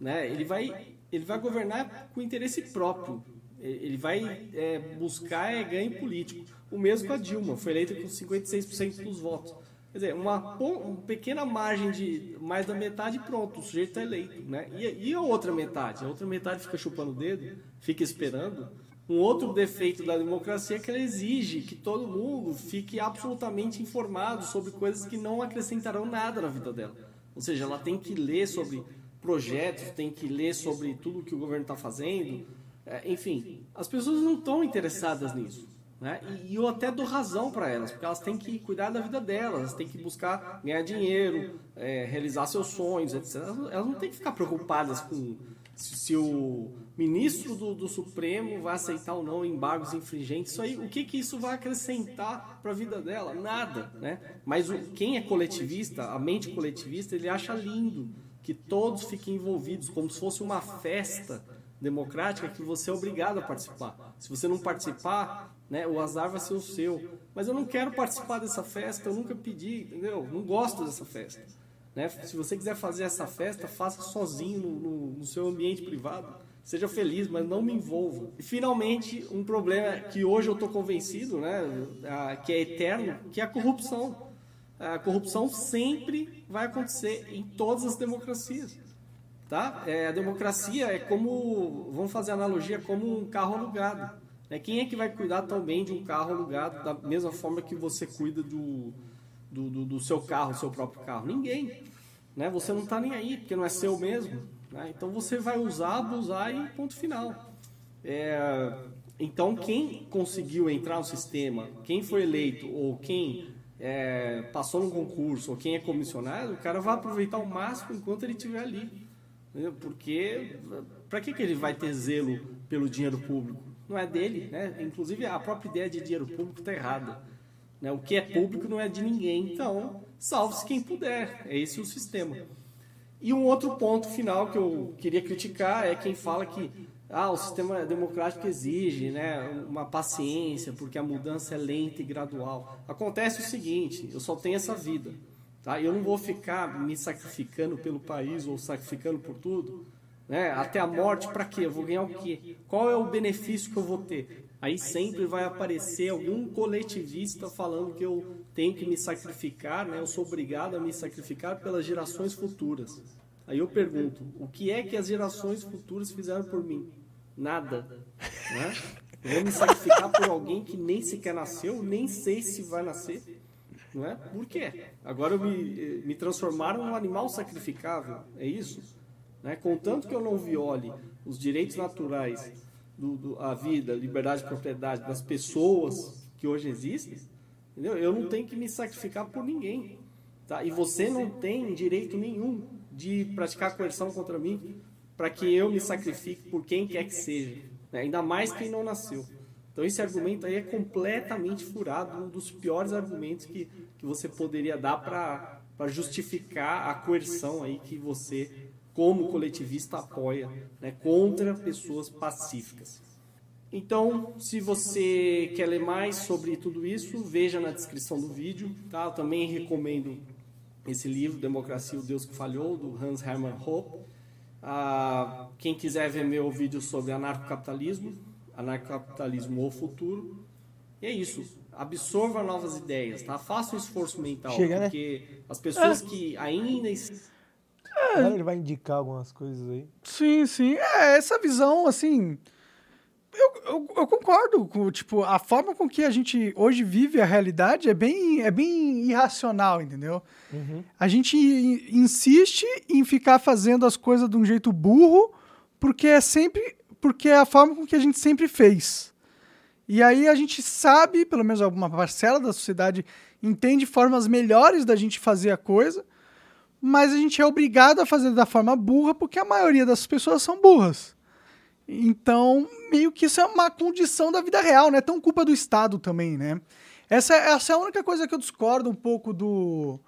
Né? Ele, vai, ele vai governar com interesse próprio. Ele vai é, buscar é, ganho político. O mesmo com a Dilma, foi eleita com 56% dos votos. Quer dizer, uma, uma pequena margem de mais da metade, pronto, o sujeito está eleito. Né? E, e a outra metade? A outra metade fica chupando o dedo, fica esperando. Um outro defeito da democracia é que ela exige que todo mundo fique absolutamente informado sobre coisas que não acrescentarão nada na vida dela. Ou seja, ela tem que ler sobre projetos, tem que ler sobre tudo que o governo está fazendo. É, enfim, as pessoas não estão interessadas nisso. Né? E, eu até dou razão para elas, porque elas têm que cuidar da vida delas, elas têm que buscar ganhar dinheiro, é, realizar seus sonhos, etc. Elas não têm que ficar preocupadas com se o ministro do, do, Supremo vai aceitar ou não embargos infringentes. Isso aí, o que, que isso vai acrescentar para a vida dela? Nada, né? Mas o, quem é coletivista, a mente coletivista, ele acha lindo que todos fiquem envolvidos, como se fosse uma festa democrática que você é obrigado a participar. Se você não participar, né, o azar vai ser o seu. Mas eu não quero participar dessa festa, eu nunca pedi, entendeu? Não gosto dessa festa. Né? Se você quiser fazer essa festa, faça sozinho no, no, no seu ambiente privado. Seja feliz, mas não me envolva. E finalmente, um problema que hoje eu estou convencido, né, que é eterno, que é a corrupção. A corrupção sempre vai acontecer em todas as democracias. Tá? É, a democracia é como, vamos fazer analogia, como um carro alugado. Né? Quem é que vai cuidar tão bem de um carro alugado da mesma forma que você cuida do, do, do, do seu carro, seu próprio carro? Ninguém. Né? Você não está nem aí, porque não é seu mesmo. Né? Então você vai usar, abusar e ponto final. É, então quem conseguiu entrar no sistema, quem foi eleito ou quem é, passou no concurso ou quem é comissionado, o cara vai aproveitar o máximo enquanto ele estiver ali. Entendeu? Porque para que, que ele vai ter zelo pelo dinheiro público? Não é dele, né? Inclusive a própria ideia de dinheiro público está errada. Né? O que é público não é de ninguém. Então, salve-se quem puder. É esse o sistema. E um outro ponto final que eu queria criticar é quem fala que ah, o sistema democrático exige né, uma paciência, porque a mudança é lenta e gradual. Acontece o seguinte: eu só tenho essa vida. Tá? Eu não vou ficar me sacrificando pelo país ou sacrificando por tudo. Né? Até a morte, para quê? Eu vou ganhar o quê? Qual é o benefício que eu vou ter? Aí sempre vai aparecer algum coletivista falando que eu tenho que me sacrificar, né? eu sou obrigado a me sacrificar pelas gerações futuras. Aí eu pergunto, o que é que as gerações futuras fizeram por mim? Nada. Né? Eu vou me sacrificar por alguém que nem sequer nasceu, nem sei se vai nascer. Não é? Por quê? Agora me, me transformaram num animal sacrificável. É isso? Né? Contanto que eu não viole os direitos naturais do, do, a vida, liberdade de propriedade das pessoas que hoje existem, entendeu? eu não tenho que me sacrificar por ninguém. Tá? E você não tem direito nenhum de praticar coerção contra mim para que eu me sacrifique por quem quer que seja. Né? Ainda mais quem não nasceu. Então esse argumento aí é completamente furado, um dos piores argumentos que, que você poderia dar para justificar a coerção aí que você como coletivista apoia né, contra pessoas pacíficas. Então, se você quer ler mais sobre tudo isso, veja na descrição do vídeo. Tá? Eu também recomendo esse livro, Democracia, o Deus que Falhou, do Hans Hermann Hoppe. Ah, quem quiser ver meu vídeo sobre anarcocapitalismo, anarcocapitalismo ou futuro. E é isso. Absorva novas ideias, tá? Faça um esforço mental, Chega, né? porque né? as pessoas que ainda. Agora ele vai indicar algumas coisas aí. Sim, sim. É, essa visão, assim. Eu, eu, eu, concordo com, tipo, a forma com que a gente hoje vive a realidade é bem, é bem irracional, entendeu? Uhum. A gente insiste em ficar fazendo as coisas de um jeito burro porque é sempre, porque é a forma com que a gente sempre fez. E aí a gente sabe, pelo menos alguma parcela da sociedade entende formas melhores da gente fazer a coisa, mas a gente é obrigado a fazer da forma burra porque a maioria das pessoas são burras. Então, meio que isso é uma condição da vida real, não é tão culpa do Estado também, né? Essa, essa é a única coisa que eu discordo um pouco do,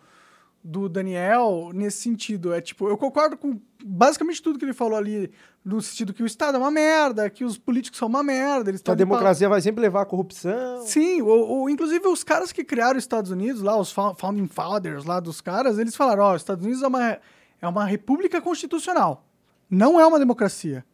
do Daniel nesse sentido. É tipo, eu concordo com basicamente tudo que ele falou ali, no sentido que o Estado é uma merda, que os políticos são uma merda. Eles a democracia vai sempre levar à corrupção. Sim, ou, ou, inclusive os caras que criaram os Estados Unidos, lá, os Founding Fathers lá dos caras, eles falaram: ó, oh, os Estados Unidos é uma, é uma república constitucional, não é uma democracia.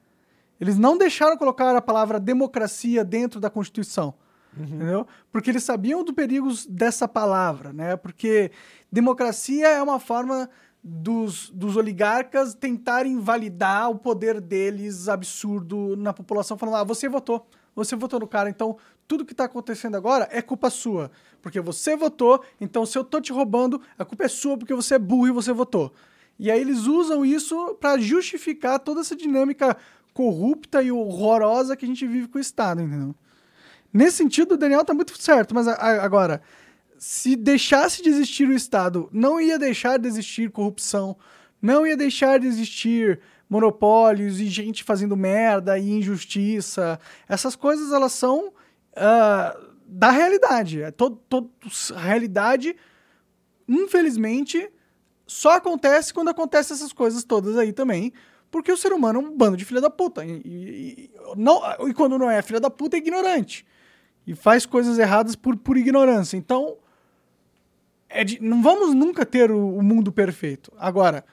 Eles não deixaram colocar a palavra democracia dentro da Constituição. Uhum. Entendeu? Porque eles sabiam do perigos dessa palavra, né? Porque democracia é uma forma dos, dos oligarcas tentarem validar o poder deles absurdo na população, falando: ah, você votou, você votou no cara, então tudo que está acontecendo agora é culpa sua. Porque você votou, então se eu tô te roubando, a culpa é sua porque você é burro e você votou. E aí eles usam isso para justificar toda essa dinâmica corrupta e horrorosa que a gente vive com o Estado, entendeu? Nesse sentido, o Daniel tá muito certo, mas a, a, agora, se deixasse de existir o Estado, não ia deixar de existir corrupção, não ia deixar de existir monopólios e gente fazendo merda e injustiça. Essas coisas, elas são uh, da realidade. É todo, todo, a realidade, infelizmente, só acontece quando acontecem essas coisas todas aí também. Porque o ser humano é um bando de filha da puta. E, e, não, e quando não é filha da puta, é ignorante. E faz coisas erradas por, por ignorância. Então, é de, não vamos nunca ter o, o mundo perfeito. Agora,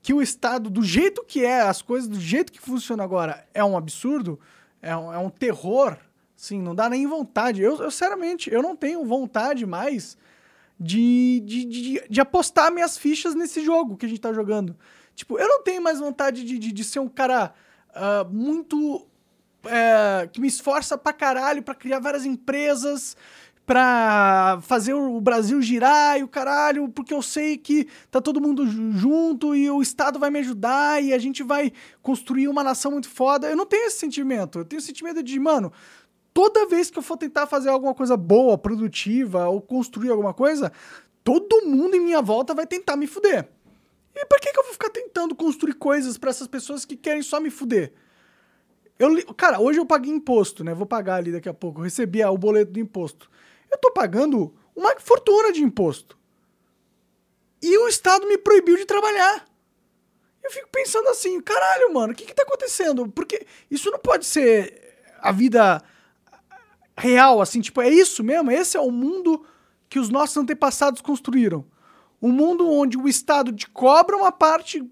que o Estado, do jeito que é, as coisas do jeito que funciona agora, é um absurdo, é um, é um terror, sim, não dá nem vontade. Eu, eu, sinceramente, eu não tenho vontade mais de, de, de, de, apostar minhas fichas nesse jogo que a gente tá jogando. Tipo, eu não tenho mais vontade de, de, de ser um cara uh, muito. Uh, que me esforça pra caralho pra criar várias empresas pra fazer o Brasil girar e o caralho, porque eu sei que tá todo mundo junto e o Estado vai me ajudar e a gente vai construir uma nação muito foda. Eu não tenho esse sentimento. Eu tenho o sentimento de, mano, toda vez que eu for tentar fazer alguma coisa boa, produtiva ou construir alguma coisa, todo mundo em minha volta vai tentar me fuder. E por que, que eu vou ficar tentando construir coisas para essas pessoas que querem só me fuder? Eu, cara, hoje eu paguei imposto, né? Vou pagar ali daqui a pouco. Eu recebi o boleto do imposto eu estou pagando uma fortuna de imposto. E o Estado me proibiu de trabalhar. Eu fico pensando assim, caralho, mano, o que está acontecendo? Porque isso não pode ser a vida real, assim, tipo, é isso mesmo? Esse é o mundo que os nossos antepassados construíram. Um mundo onde o Estado te cobra uma parte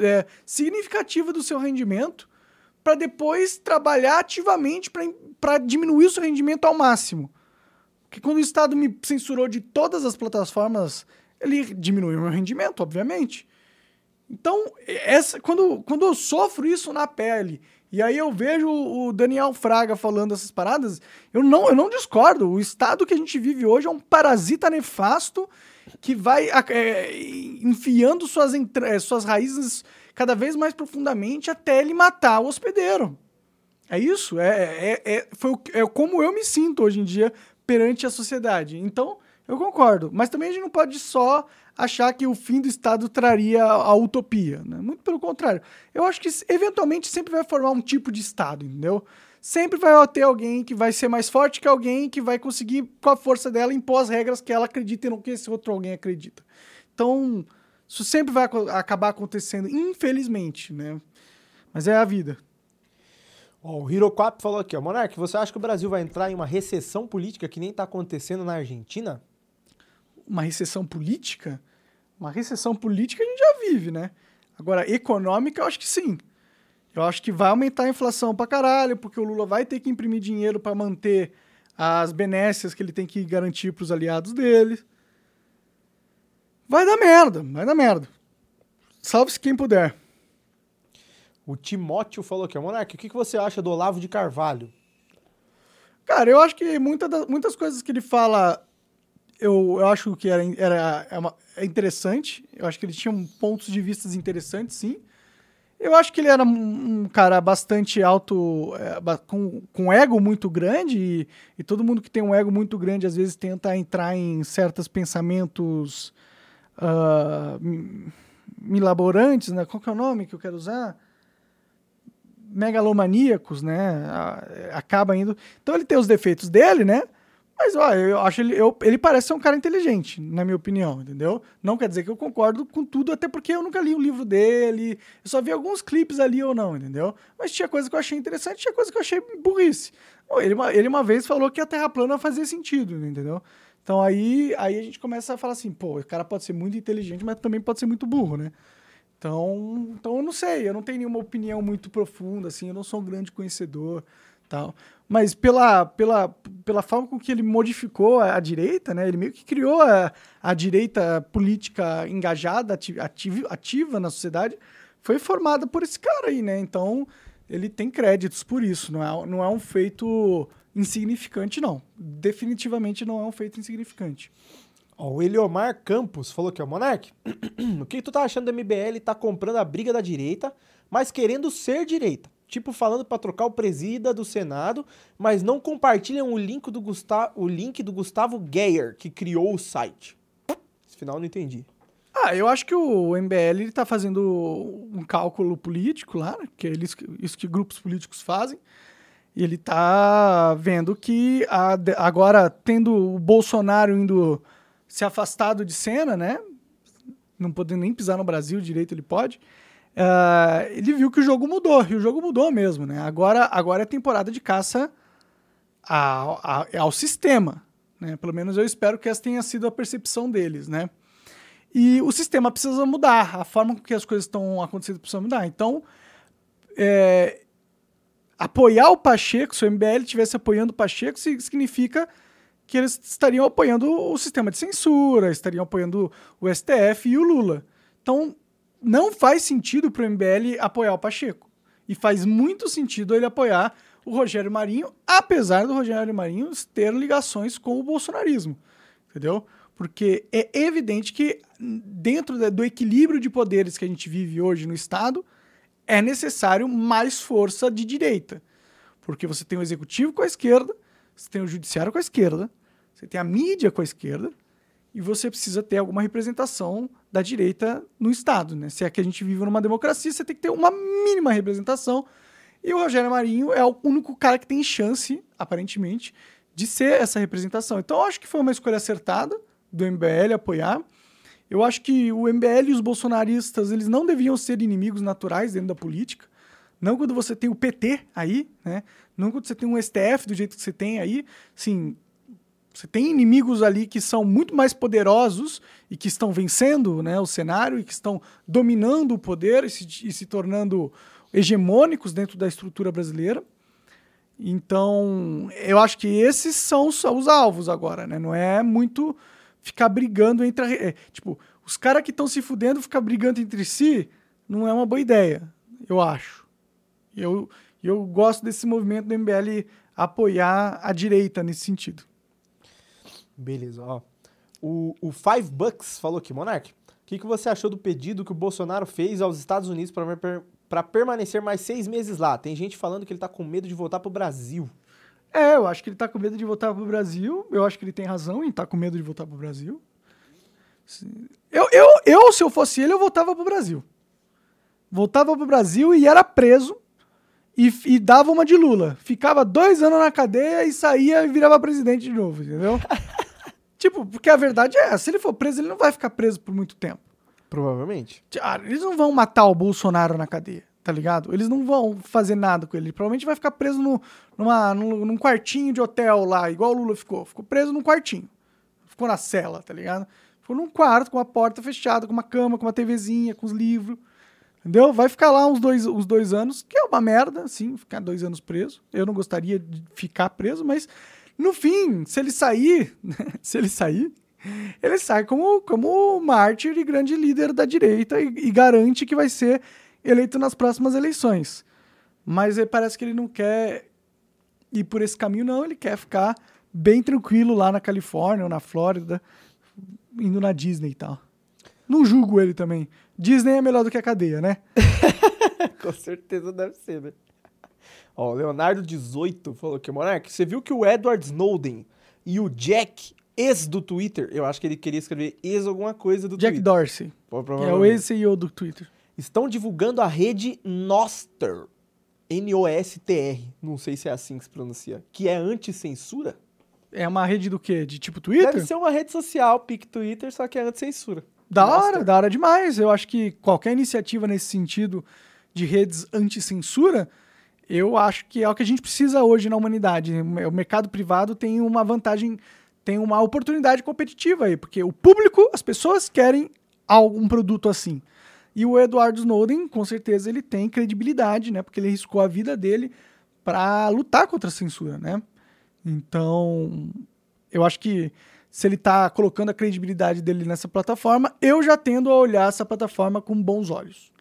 é, significativa do seu rendimento para depois trabalhar ativamente para diminuir o seu rendimento ao máximo. Porque quando o Estado me censurou de todas as plataformas, ele diminuiu meu rendimento, obviamente. Então, essa, quando, quando eu sofro isso na pele, e aí eu vejo o Daniel Fraga falando essas paradas, eu não, eu não discordo. O estado que a gente vive hoje é um parasita nefasto que vai é, enfiando suas, suas raízes cada vez mais profundamente até ele matar o hospedeiro. É isso? É, é, é, foi, é como eu me sinto hoje em dia perante a sociedade. Então, eu concordo. Mas também a gente não pode só achar que o fim do Estado traria a utopia. Né? Muito pelo contrário. Eu acho que eventualmente sempre vai formar um tipo de Estado, entendeu? Sempre vai ter alguém que vai ser mais forte que alguém que vai conseguir, com a força dela, impor as regras que ela acredita e não que esse outro alguém acredita. Então, isso sempre vai acabar acontecendo, infelizmente, né? Mas é a vida. Ó, o Hirocop falou aqui, ó. Monark, você acha que o Brasil vai entrar em uma recessão política que nem está acontecendo na Argentina? Uma recessão política? Uma recessão política a gente já vive, né? Agora, econômica, eu acho que sim. Eu acho que vai aumentar a inflação pra caralho, porque o Lula vai ter que imprimir dinheiro para manter as benécias que ele tem que garantir pros aliados dele. Vai dar merda, vai dar merda. Salve-se quem puder. O Timóteo falou aqui, Monark, o que você acha do Olavo de Carvalho? Cara, eu acho que muita da, muitas coisas que ele fala, eu, eu acho que era, era é, uma, é interessante. Eu acho que ele tinha pontos de vista interessantes, sim. Eu acho que ele era um, um cara bastante alto, é, com, com ego muito grande, e, e, todo mundo que tem um ego muito grande às vezes tenta entrar em certos pensamentos uh, milaborantes, né? Qual que é o nome que eu quero usar? megalomaníacos, né? Acaba indo. Então ele tem os defeitos dele, né? Mas ó, eu acho ele, eu, ele parece ser um cara inteligente, na minha opinião, entendeu? Não quer dizer que eu concordo com tudo, até porque eu nunca li o livro dele, eu só vi alguns clipes ali ou não, entendeu? Mas tinha coisa que eu achei interessante, tinha coisa que eu achei burrice. Ele, ele uma vez falou que a Terra plana fazia sentido, entendeu? Então aí, aí a gente começa a falar assim, pô, o cara pode ser muito inteligente, mas também pode ser muito burro, né? Então, então eu não sei, eu não tenho nenhuma opinião muito profunda, assim, eu não sou um grande conhecedor, tal. Mas pela, pela, pela forma com que ele modificou a, a direita, né, ele meio que criou a, a direita política engajada, ativa, ativa na sociedade, foi formada por esse cara aí, né? Então, ele tem créditos por isso, não é, não é um feito insignificante, não. Definitivamente não é um feito insignificante. Ó, o Eliomar Campos falou que é o Monark. (clears throat) o que tu tá achando do MBL tá comprando a briga da direita, mas querendo ser direita? Tipo, falando pra trocar o presida do Senado, mas não compartilham o link do, Gusta o link do Gustavo Geyer, que criou o site. Esse final eu não entendi. Ah, eu acho que o MBL ele tá fazendo um cálculo político lá, né? que é eles, isso que grupos políticos fazem. Ele tá vendo que a, agora, tendo o Bolsonaro indo se afastado de cena, né? Não podendo nem pisar no Brasil direito, ele pode. Uh, ele viu que o jogo mudou, e o jogo mudou mesmo, né? Agora, agora é temporada de caça ao, ao, ao sistema, né? Pelo menos eu espero que essa tenha sido a percepção deles, né? E o sistema precisa mudar, a forma com que as coisas estão acontecendo precisa mudar. Então, é, apoiar o Pacheco, se o MBL estivesse apoiando o Pacheco, significa que eles estariam apoiando o sistema de censura, estariam apoiando o STF e o Lula. Então, não faz sentido para o MBL apoiar o Pacheco. E faz muito sentido ele apoiar o Rogério Marinho, apesar do Rogério Marinho ter ligações com o bolsonarismo. Entendeu? Porque é evidente que, dentro do equilíbrio de poderes que a gente vive hoje no Estado, é necessário mais força de direita. Porque você tem o executivo com a esquerda, você tem o judiciário com a esquerda, você tem a mídia com a esquerda e você precisa ter alguma representação da direita no Estado. Né? Se é que a gente vive numa democracia, você tem que ter uma mínima representação. E o Rogério Marinho é o único cara que tem chance, aparentemente, de ser essa representação. Então, eu acho que foi uma escolha acertada do MBL apoiar. Eu acho que o MBL e os bolsonaristas eles não deviam ser inimigos naturais dentro da política. Não quando você tem o PT aí, né? Não quando você tem um STF do jeito que você tem aí. Sim, você tem inimigos ali que são muito mais poderosos e que estão vencendo né, o cenário e que estão dominando o poder e se, e se tornando hegemônicos dentro da estrutura brasileira. Então, eu acho que esses são os, os alvos agora, né? Não é muito ficar brigando entre. É, tipo, os caras que estão se fudendo ficar brigando entre si não é uma boa ideia, eu acho. Eu, eu gosto desse movimento do MBL apoiar a direita nesse sentido. Beleza, ó. O, o Five Bucks falou aqui, Monark, o que, que você achou do pedido que o Bolsonaro fez aos Estados Unidos para per, permanecer mais seis meses lá? Tem gente falando que ele tá com medo de voltar pro Brasil. É, eu acho que ele tá com medo de voltar pro Brasil. Eu acho que ele tem razão em estar tá com medo de voltar pro Brasil. Eu, eu, eu, se eu fosse ele, eu voltava pro Brasil. Voltava pro Brasil e era preso e, e dava uma de Lula. Ficava dois anos na cadeia e saía e virava presidente de novo, entendeu? (laughs) Tipo, porque a verdade é. Se ele for preso, ele não vai ficar preso por muito tempo. Provavelmente. Ah, eles não vão matar o Bolsonaro na cadeia, tá ligado? Eles não vão fazer nada com ele. Ele provavelmente vai ficar preso no, numa, num, num quartinho de hotel lá, igual o Lula ficou. Ficou preso num quartinho. Ficou na cela, tá ligado? Ficou num quarto com a porta fechada, com uma cama, com uma TVzinha, com os livros. Entendeu? Vai ficar lá uns dois, uns dois anos, que é uma merda, sim, ficar dois anos preso. Eu não gostaria de ficar preso, mas no fim, se ele sair, (laughs) se ele sair, ele sai como, como mártir e grande líder da direita e, e garante que vai ser eleito nas próximas eleições. Mas parece que ele não quer ir por esse caminho, não. Ele quer ficar bem tranquilo lá na Califórnia ou na Flórida, indo na Disney e tal. Não julgo ele também. Disney é melhor do que a cadeia, né? (laughs) Com certeza deve ser, né? Ó, Leonardo 18 falou que, Monark, você viu que o Edward Snowden e o Jack, ex do Twitter, eu acho que ele queria escrever ex alguma coisa do Jack Twitter. Dorsey. Pô, é o ex-CEO do Twitter. Estão divulgando a rede Noster. N-O-S-T-R. Não sei se é assim que se pronuncia. Que é anti-censura? É uma rede do quê? De tipo Twitter? Deve ser uma rede social, pic Twitter, só que é anti-censura. Da hora, da hora demais. Eu acho que qualquer iniciativa nesse sentido de redes anti-censura eu acho que é o que a gente precisa hoje na humanidade. O mercado privado tem uma vantagem, tem uma oportunidade competitiva aí, porque o público, as pessoas querem algum produto assim. E o Edward Snowden, com certeza, ele tem credibilidade, né? Porque ele riscou a vida dele para lutar contra a censura, né? Então, eu acho que se ele está colocando a credibilidade dele nessa plataforma, eu já tendo a olhar essa plataforma com bons olhos.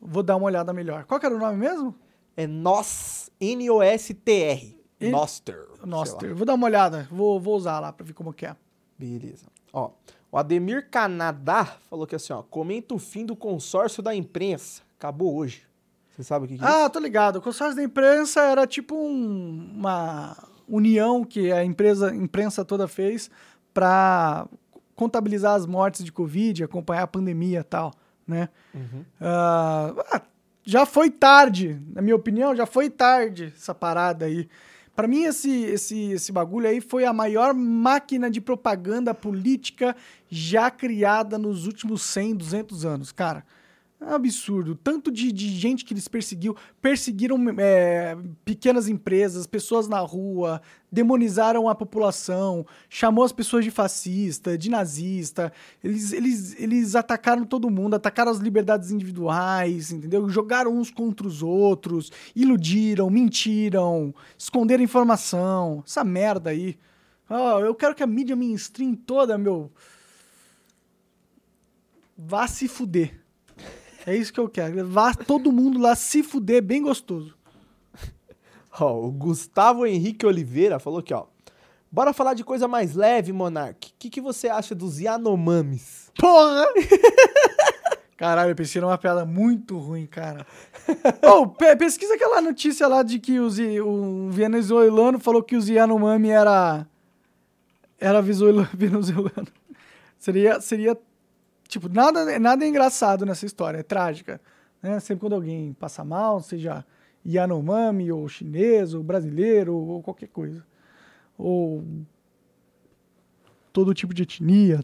Vou dar uma olhada melhor. Qual era o nome mesmo? É NOS, N-O-S-T-R. Noster. Noster. Vou dar uma olhada. Vou, vou usar lá pra ver como que é. Beleza. Ó, O Ademir Canadá falou que assim, ó, comenta o fim do consórcio da imprensa. Acabou hoje. Você sabe o que, que é? Ah, tô ligado. O consórcio da imprensa era tipo um- uma união que a empresa, imprensa toda fez para contabilizar as mortes de Covid, acompanhar a pandemia e tal, né? Uhum. Ah, já foi tarde, na minha opinião, já foi tarde essa parada aí. Pra mim, esse, esse, esse bagulho aí foi a maior máquina de propaganda política já criada nos últimos 100, 200 anos, cara. É absurdo. Tanto de, de gente que eles perseguiu, perseguiram é, pequenas empresas, pessoas na rua, demonizaram a população, chamou as pessoas de fascista, de nazista. Eles, eles, eles atacaram todo mundo, atacaram as liberdades individuais, entendeu? Jogaram uns contra os outros, iludiram, mentiram, esconderam informação. Essa merda aí. Ó, eu quero que a mídia mainstream toda, meu. Vá se fuder. É isso que eu quero. Vá todo mundo lá se fuder bem gostoso. (laughs) Ó, o Gustavo Henrique Oliveira falou aqui, ó. Bora falar de coisa mais leve, Monark. O que, que você acha dos Yanomamis? Porra! (laughs) Caralho, eu pensei numa piada muito ruim, cara. (laughs) Ô, pe- pesquisa aquela notícia lá de que os, o venezuelano falou que os Yanomami era. Era venezuela- venezuelano. Seria, seria. Tipo, nada, nada é engraçado nessa história, é trágica. Né? Sempre quando alguém passa mal, seja Yanomami, ou chinês, ou brasileiro, ou qualquer coisa. Ou. Todo tipo de etnia,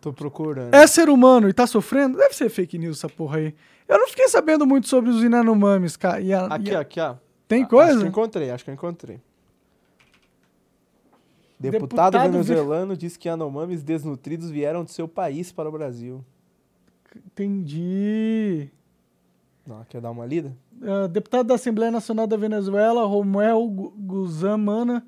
Tô procurando. é ser humano e tá sofrendo? Deve ser fake news essa porra aí. Eu não fiquei sabendo muito sobre os Inanomamis, cara. A- Aqui, a- aqui, ó. Tem Ah, coisa? Acho que eu encontrei, acho que eu encontrei. Deputado, Deputado venezuelano diz que Yanomamis desnutridos vieram do seu país para o Brasil. Entendi. Não, quer dar uma lida? Ah, deputado da Assembleia Nacional da Venezuela, Romuel Gu- Guzamana,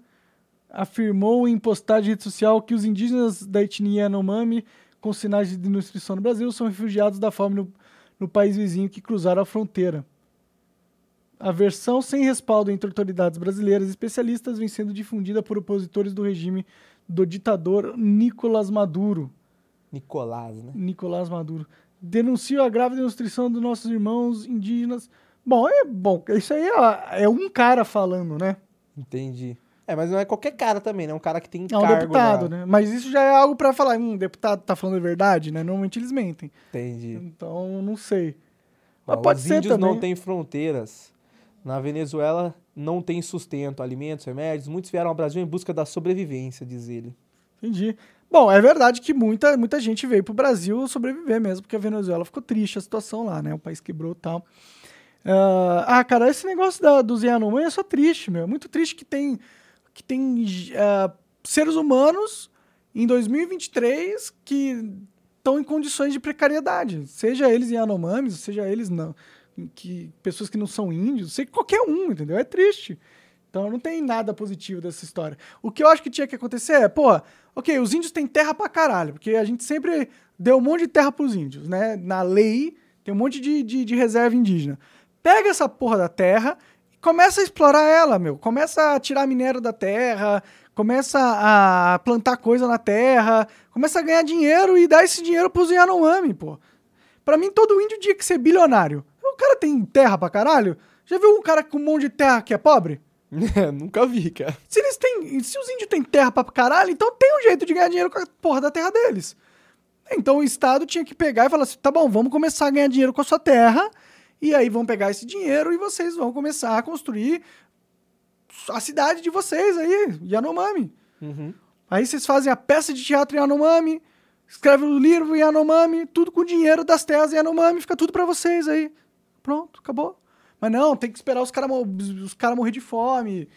afirmou em postagem de rede social que os indígenas da etnia Yanomami, com sinais de desnutrição no Brasil, são refugiados da fome no, no país vizinho que cruzaram a fronteira. A versão sem respaldo entre autoridades brasileiras e especialistas vem sendo difundida por opositores do regime do ditador Nicolás Maduro. Nicolás, né? Nicolás Maduro. Denuncia a grave desnutrição dos nossos irmãos indígenas. Bom, é bom. Isso aí é, é um cara falando, né? Entendi. É, mas não é qualquer cara também, né? Um cara que tem É um cargo deputado, na- né? Mas isso já é algo pra falar. Hum, deputado tá falando a verdade, né? Normalmente eles mentem. Entendi. Então, não sei. Mas pode os ser índios também. não têm fronteiras. Na Venezuela não tem sustento, alimentos, remédios. Muitos vieram ao Brasil em busca da sobrevivência, diz ele. Entendi. Bom, é verdade que muita, muita gente veio pro Brasil sobreviver mesmo, porque a Venezuela ficou triste a situação lá, né? O país quebrou e tal. Ah, ah, cara, esse negócio da, dos Yanomami é só triste, meu. É muito triste que tem, que tem ah, seres humanos em 2023 que estão em condições de precariedade. Seja eles Yanomamis, seja eles não, que, pessoas que não são índios, sei qualquer um, entendeu? É triste. Então não tem nada positivo dessa história. O que eu acho que tinha que acontecer é, pô, ok, os índios têm terra pra caralho, porque a gente sempre deu um monte de terra pros índios, né? Na lei tem um monte de, de, de reserva indígena. Pega essa porra da terra e começa a explorar ela, meu. Começa a tirar minério da terra, começa a plantar coisa na terra, começa a ganhar dinheiro e dar esse dinheiro pros Yanomami, pô. Pra mim, todo índio tinha que ser bilionário. O cara tem terra pra caralho? Já viu um cara com um monte de terra que é pobre? (laughs) Nunca vi, cara. Se eles têm. Se os índios têm terra pra caralho, então tem um jeito de ganhar dinheiro com a porra da terra deles. Então o Estado tinha que pegar e falar assim: tá bom, vamos começar a ganhar dinheiro com a sua terra, e aí vão pegar esse dinheiro e vocês vão começar a construir a cidade de vocês aí, Yanomami. Uhum. Aí vocês fazem a peça de teatro Yanomami, escrevem o livro Yanomami, tudo com dinheiro das terras Yanomami, fica tudo pra vocês aí. Pronto, acabou. Mas não, tem que esperar os caras os cara morrer de fome,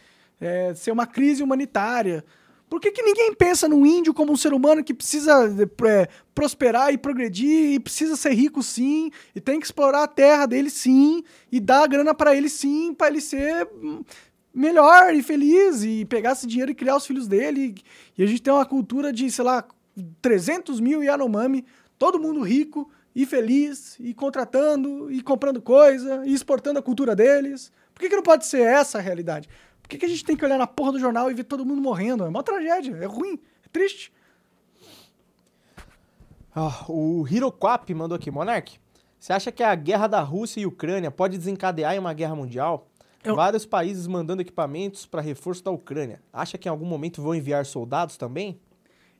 é, ser uma crise humanitária. Por que, que ninguém pensa no índio como um ser humano que precisa é, prosperar e progredir e precisa ser rico sim, e tem que explorar a terra dele sim, e dar a grana para ele sim, para ele ser hum, melhor e feliz e pegar esse dinheiro e criar os filhos dele. E a gente tem uma cultura de, sei lá, 300 mil Yanomami, todo mundo rico e feliz, e contratando, e comprando coisa, e exportando a cultura deles. Por que, que não pode ser essa a realidade? Por que, que a gente tem que olhar na porra do jornal e ver todo mundo morrendo? É uma tragédia, é ruim, é triste. Ah, o Hiroquap mandou aqui, Monark. Você acha que a guerra da Rússia e Ucrânia pode desencadear em uma guerra mundial? Eu- Vários países mandando equipamentos para reforço da Ucrânia. Acha que em algum momento vão enviar soldados também?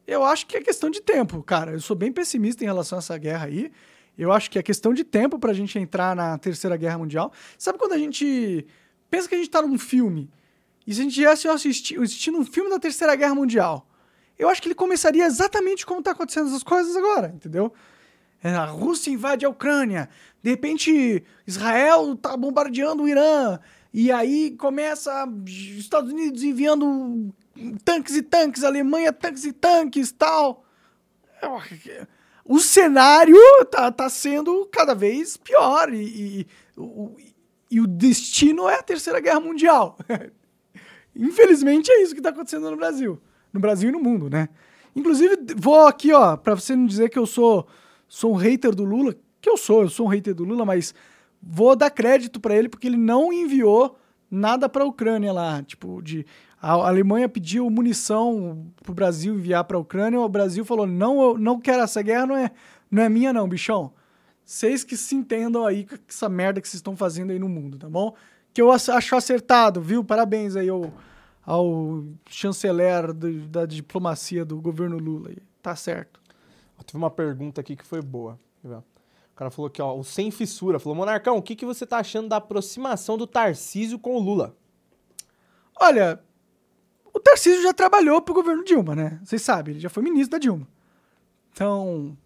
Eu acho que é questão de tempo, cara. Eu sou bem pessimista em relação a essa guerra aí. Eu acho que é questão de tempo pra gente entrar na Terceira Guerra Mundial. Sabe quando a gente pensa que a gente tá num filme e se a gente tivesse assisti- assistindo um filme da Terceira Guerra Mundial, eu acho que ele começaria exatamente como tá acontecendo essas coisas agora, entendeu? É, A Rússia invade a Ucrânia, de repente Israel tá bombardeando o Irã, e aí começa os Estados Unidos enviando tanques e tanques, Alemanha tanques e tanques, tal. O cenário tá, tá sendo cada vez pior e, e, o, e o destino é a Terceira Guerra Mundial. (laughs) Infelizmente é isso que tá acontecendo no Brasil. No Brasil e no mundo, né? Inclusive, vou aqui, ó, pra você não dizer que eu sou, sou um hater do Lula, que eu sou, eu sou um hater do Lula, mas vou dar crédito pra ele porque ele não enviou nada pra Ucrânia lá, tipo, de a Alemanha pediu munição pro Brasil enviar pra Ucrânia, o Brasil falou: "Não, eu não quero essa guerra, não é, não é minha não, bichão. Vocês que se entendam aí com essa merda que vocês estão fazendo aí no mundo, tá bom? Que eu acho acertado, viu? Parabéns aí ao, ao chanceler do- da diplomacia do governo Lula. aí. Tá certo. Ó, Teve uma pergunta aqui que foi boa. O cara falou aqui, ó, o Sem Fissura, falou, Monarcão, o que, que você tá achando da aproximação do Tarcísio com o Lula? Olha, o Tarcísio já trabalhou pro governo Dilma, né? Vocês sabem, ele já foi ministro da Dilma. Então,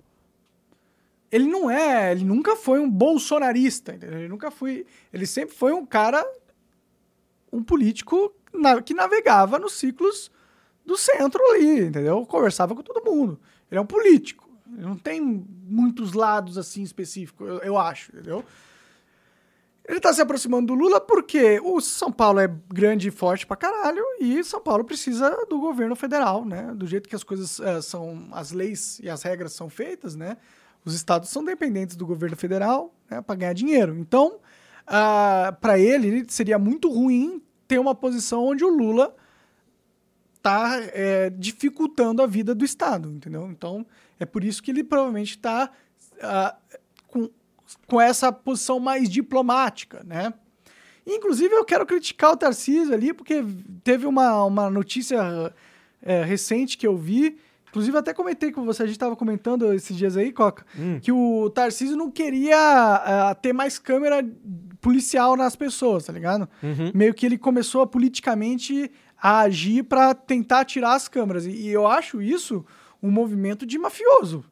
ele não é, ele nunca foi um bolsonarista, entendeu? Ele nunca foi, ele sempre foi um cara, um político que navegava nos ciclos do centro ali, entendeu? Conversava com todo mundo. Ele é um político. Ele não tem muitos lados assim específicos, eu, eu acho, entendeu? Ele tá se aproximando do Lula porque o São Paulo é grande e forte pra caralho e São Paulo precisa do governo federal, né? Do jeito que as coisas eh, são, as leis e as regras são feitas, né? Os estados são dependentes do governo federal né, para ganhar dinheiro. Então, ah, para ele, seria muito ruim ter uma posição onde o Lula tá eh, dificultando a vida do estado, entendeu? Então, é por isso que ele provavelmente está com, com essa posição mais diplomática, né? Inclusive, eu quero criticar o Tarcísio ali, porque teve uma, uma notícia é, recente que eu vi, inclusive até comentei com você, a gente estava comentando esses dias aí, Coca, que o Tarcísio não queria ah, ter mais câmera policial nas pessoas, tá ligado? Meio que ele começou a politicamente a agir para tentar tirar as câmeras. E, e eu acho isso um movimento de mafioso.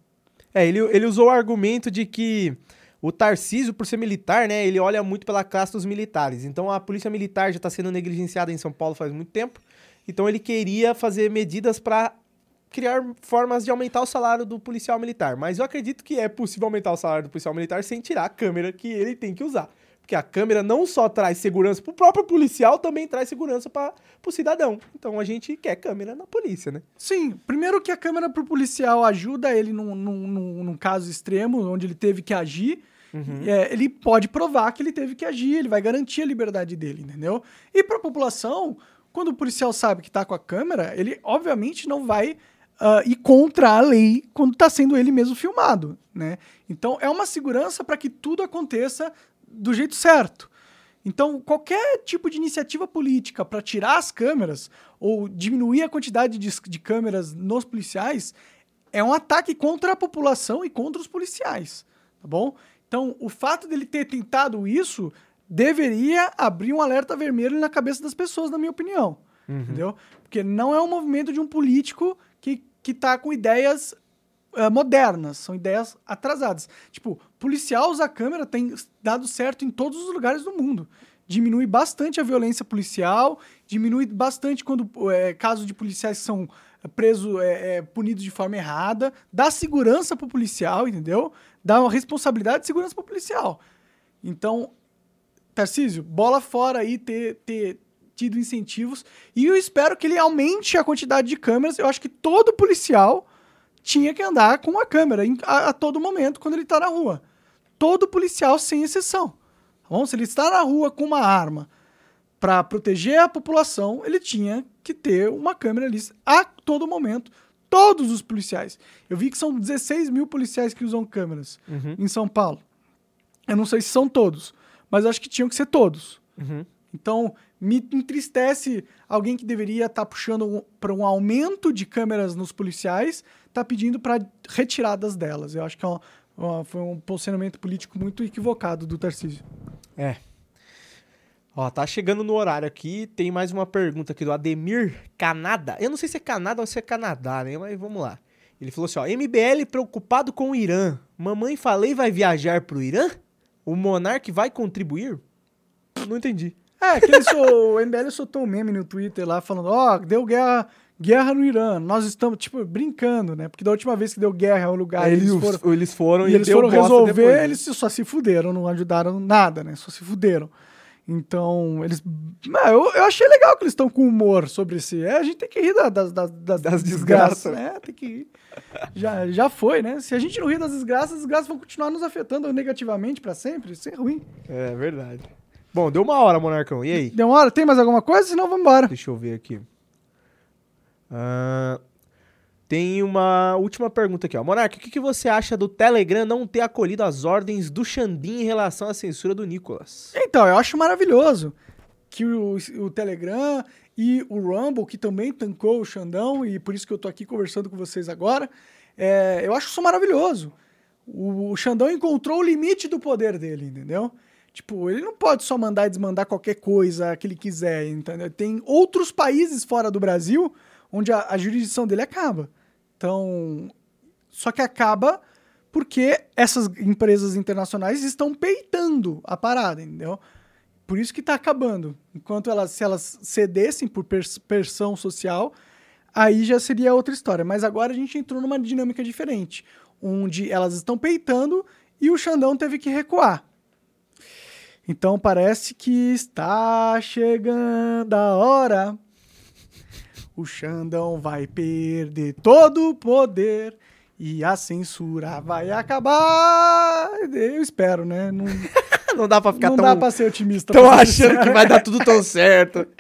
É, ele, ele usou o argumento de que o Tarcísio, por ser militar, né, ele olha muito pela classe dos militares. Então a polícia militar já está sendo negligenciada em São Paulo faz muito tempo. Então ele queria fazer medidas para criar formas de aumentar o salário do policial militar. Mas eu acredito que é possível aumentar o salário do policial militar sem tirar a câmera que ele tem que usar. Porque a câmera não só traz segurança para o próprio policial, também traz segurança para o cidadão. Então a gente quer câmera na polícia, né? Sim, primeiro que a câmera pro policial ajuda ele num, num, num, num caso extremo, onde ele teve que agir. É, ele pode provar que ele teve que agir, ele vai garantir a liberdade dele, entendeu? E pra população, quando o policial sabe que tá com a câmera, ele obviamente não vai ah, ir contra a lei quando tá sendo ele mesmo filmado, né? Então é uma segurança para que tudo aconteça do jeito certo. Então, qualquer tipo de iniciativa política para tirar as câmeras ou diminuir a quantidade de, de câmeras nos policiais é um ataque contra a população e contra os policiais, tá bom? Então, o fato dele ter tentado isso deveria abrir um alerta vermelho na cabeça das pessoas, na minha opinião, entendeu? Porque não é um movimento de um político que, que tá com ideias eh, modernas, são ideias atrasadas. Tipo, policial usar câmera tem dado certo em todos os lugares do mundo. Diminui bastante a violência policial, diminui bastante quando é, casos de policiais são presos, é, é, punidos de forma errada, dá segurança pro policial, entendeu? Dá uma responsabilidade de segurança pro policial. Então, Tarcísio, bola fora aí ter, ter tido incentivos. E eu espero que ele aumente a quantidade de câmeras. Eu acho que todo policial tinha que andar com uma câmera a, a todo momento quando ele está na rua. Todo policial, sem exceção. Tá bom? Se ele está na rua com uma arma para proteger a população, ele tinha que ter uma câmera ali a todo momento. Todos os policiais. Eu vi que são 16 mil policiais que usam câmeras Uhum. em São Paulo. Eu não sei se são todos, mas acho que tinham que ser todos. Uhum. Então, me entristece alguém que deveria estar puxando para um aumento de câmeras nos policiais, tá pedindo para retiradas delas. Eu acho que é uma- uma- foi um posicionamento político muito equivocado do Tarcísio. É. Ó, tá chegando no horário aqui. Tem mais uma pergunta aqui do Ademir Canada. Eu não sei se é Canadá ou se é Canadá, né? Mas vamos lá. Ele falou assim, ó. MBL preocupado com o Irã. Mamãe falei vai viajar pro Irã? O Monark vai contribuir? Não entendi. É, que sol- o MBL soltou um meme no Twitter lá falando, ó, deu guerra, guerra no Irã. Nós estamos, tipo, brincando, né? Porque da última vez que deu guerra ao lugar, eles eles, foram, eles foram e eles foram resolver, depois, né? eles só se fuderam, não ajudaram nada, né? Só se fuderam. Então, eles. Ah, eu, eu achei legal que eles estão com humor sobre esse. É, a gente tem que rir da- das, das, das, Das desgraças. desgraças. né? Tem que rir. Já, já foi, né? Se a gente não rir das desgraças, as desgraças vão continuar nos afetando negativamente pra sempre. Isso é ruim. É verdade. Bom, deu uma hora, Monarcão. E aí? Deu uma hora? Tem mais alguma coisa? Senão vamos embora. Deixa eu ver aqui. Ah, tem uma última pergunta aqui, ó. Monark, o que, que você acha do Telegram não ter acolhido as ordens do Xandim em relação à censura do Nicolas? Então, eu acho maravilhoso que o, o Telegram e o Rumble, que também tancou o Xandão, e por isso que eu tô aqui conversando com vocês agora, é, eu acho isso maravilhoso. O, o Xandão encontrou o limite do poder dele, entendeu? Tipo, ele não pode só mandar e desmandar qualquer coisa que ele quiser, entendeu? Tem outros países fora do Brasil onde a, a jurisdição dele acaba. Então, só que acaba porque essas empresas internacionais estão peitando a parada, entendeu? Por isso que tá acabando. Enquanto elas, se elas cedessem por pressão social, aí já seria outra história. Mas agora a gente entrou numa dinâmica diferente, onde elas estão peitando e o Xandão teve que recuar. Então parece que está chegando a hora. O Xandão vai perder todo o poder e a censura vai acabar. Eu espero, né? Não, (laughs) não dá pra ficar não tão, dá pra ser otimista. tão pra ser achando que vai dar tudo tão certo. (laughs)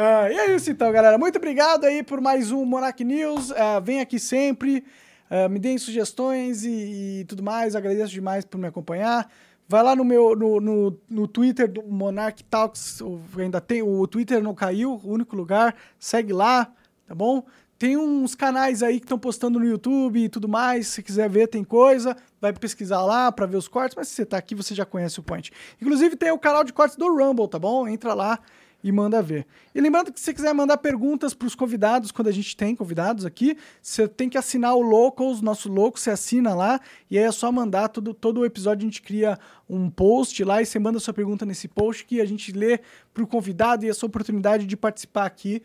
Ah, e é isso então, galera. Muito obrigado aí por mais um Monarch News. Ah, vem aqui sempre, ah, me deem sugestões e, e tudo mais. Agradeço demais por me acompanhar. Vai lá no meu no, no, no Twitter do Monarch Talks. Ainda tem o Twitter não caiu, o único lugar. Segue lá, tá bom? Tem uns canais aí que estão postando no YouTube e tudo mais. Se quiser ver, tem coisa. Vai pesquisar lá pra ver os cortes. Mas se você tá aqui, você já conhece o Point. Inclusive, tem o canal de cortes do Rumble, tá bom? Entra lá e manda ver. E lembrando que se você quiser mandar perguntas para os convidados, quando a gente tem convidados aqui, você tem que assinar o Locals, nosso louco, você assina lá, e aí é só mandar todo, todo o episódio, a gente cria um post lá e você manda sua pergunta nesse post que a gente lê para o convidado e a sua oportunidade de participar aqui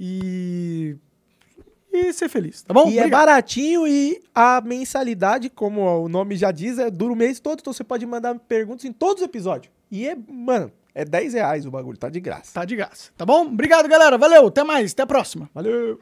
e, e ser feliz, tá bom? E é Obrigado. baratinho e a mensalidade, como o nome já diz, é dura o mês todo, então você pode mandar perguntas em todos os episódios. E é, mano, é 10 reais o bagulho, tá de graça. Tá de graça, tá bom? Obrigado, galera. Valeu, até mais, até a próxima. Valeu!